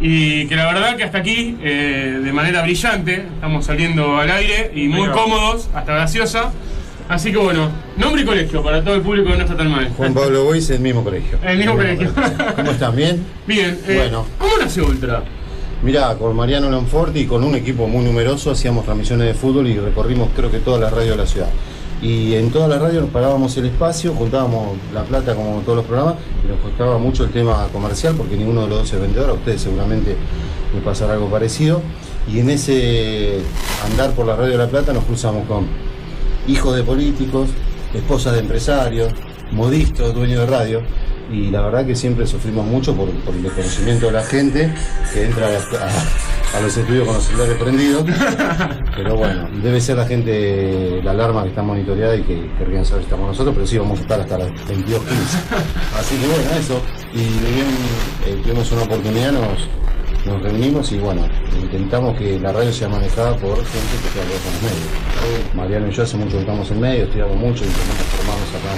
y que la verdad que hasta aquí, eh, de manera brillante, estamos saliendo al aire y muy Mira. cómodos, hasta graciosa. Así que bueno, nombre y colegio para todo el público que no está tan mal. Juan Pablo Bois, el mismo colegio. El mismo colegio. ¿Cómo están? ¿Bien? Bien, eh, Bueno. ¿cómo nació Ultra? Mirá, con Mariano Lanforti y con un equipo muy numeroso hacíamos transmisiones de fútbol y recorrimos creo que todas las radios de la ciudad. Y en todas las radios nos pagábamos el espacio, juntábamos la plata como todos los programas y nos costaba mucho el tema comercial porque ninguno de los dos es vendedor, a ustedes seguramente les pasará algo parecido. Y en ese andar por la radio de La Plata nos cruzamos con hijos de políticos, esposas de empresarios, modistas, dueños de radio. Y la verdad que siempre sufrimos mucho por, por el desconocimiento de la gente que entra a, a- a los estudios con los celulares prendidos. Pero bueno, debe ser la gente, la alarma que está monitoreada y que querrían saber si estamos nosotros, pero sí vamos a estar hasta las 22.15. Así que bueno, eso. Y bien eh, tuvimos una oportunidad, nos, nos reunimos y bueno, intentamos que la radio sea manejada por gente que ver con los medios. Mariano y yo hace mucho que estamos en medio, estudiamos mucho, intentamos formarnos acá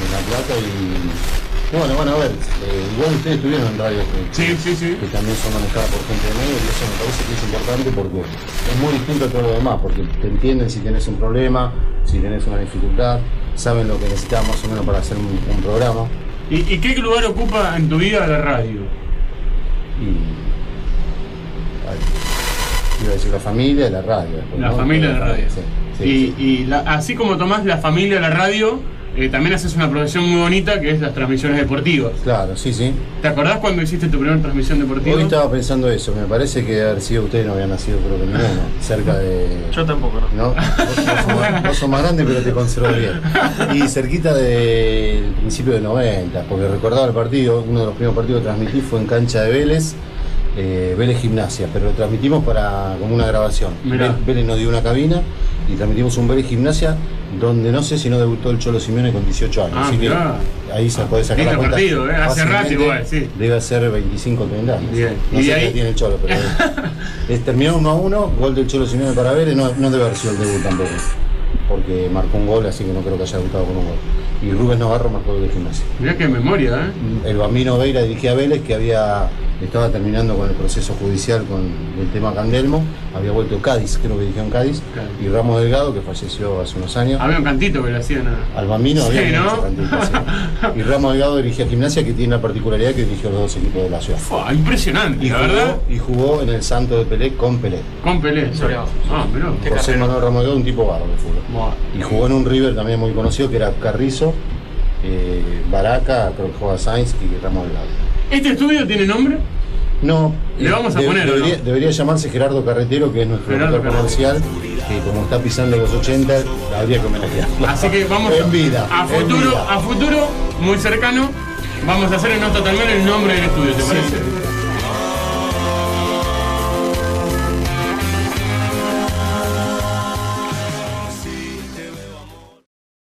en La Plata y bueno, van a ver, eh, igual ustedes estuvieron en radio que, que también son manejadas por gente de medio y eso me parece que es importante porque es muy distinto a todo lo demás, porque te entienden si tenés un problema, si tenés una dificultad, saben lo que necesitas más o menos para hacer un, un programa. ¿Y, y qué lugar ocupa en tu vida la radio? Iba a decir la familia y la radio. después, La ¿no? familia de la radio. Sí, sí, y y la- así como tomás la familia, la radio, eh, también haces una profesión muy bonita que es las transmisiones deportivas. Claro, sí, sí. ¿Te acordás cuando hiciste tu primera transmisión deportiva? Hoy estaba pensando eso, me parece que haber sido ustedes no habían nacido creo que ninguno, cerca de... Yo tampoco, ¿no? ¿no? Vos, vos sos más, grande pero te conservo bien. Y cerquita del principio de 90, porque recordaba el partido, uno de los primeros partidos que transmití fue en cancha de Vélez, eh, Vélez Gimnasia, pero lo transmitimos para como una grabación. Mirá. Vélez nos dio una cabina y transmitimos un Vélez Gimnasia donde no sé si no debutó el Cholo Simeone con 18 años. Ah, así que ahí se puede sacar la cuenta. partido, eh, hace rato igual, sí. Debe ser 25 o 30 años. Bien. No ¿Y sé ahí? qué tiene el Cholo, pero es- terminó 1 a 1, gol del Cholo Simeone para Vélez, no, no debe haber sido el debut tampoco. Porque marcó un gol, así que no creo que haya debutado con un gol. Y Rubén Navarro marcó el de gimnasia. Mirá qué memoria, ¿eh? El Bambino Veira dirigía a Vélez, que había estaba terminando con el proceso judicial con el tema Candelmo, había vuelto Cádiz, creo que dirigió en Cádiz, y Ramos Delgado, que falleció hace unos años. Había un cantito que le hacían a... Al Bambino Sí, había ¿no? cantito, sí. Y Ramos Delgado dirigía Gimnasia, que tiene la particularidad que dirigió los dos equipos de la ciudad. Fua, impresionante, y la jugó, verdad. Y jugó en el Santo de Pelé con Pelé. Con Pelé. Ah, mirá. José Manuel Ramos Delgado, un tipo bárbaro de fútbol. Y jugó en un River también muy conocido, que era Carrizo, eh, Baraca, creo que jugaba Sainz y Ramos Delgado. ¿Este estudio tiene nombre? No. Le vamos a de- poner, ¿o Debería, no? debería llamarse Gerardo Carretero, que es nuestro director comercial, que como está pisando los 80, habría que homenajearlo. Así que vamos En vida. a en futuro, vida. a futuro, muy cercano, vamos a hacer en nota también el nombre del estudio, ¿te parece?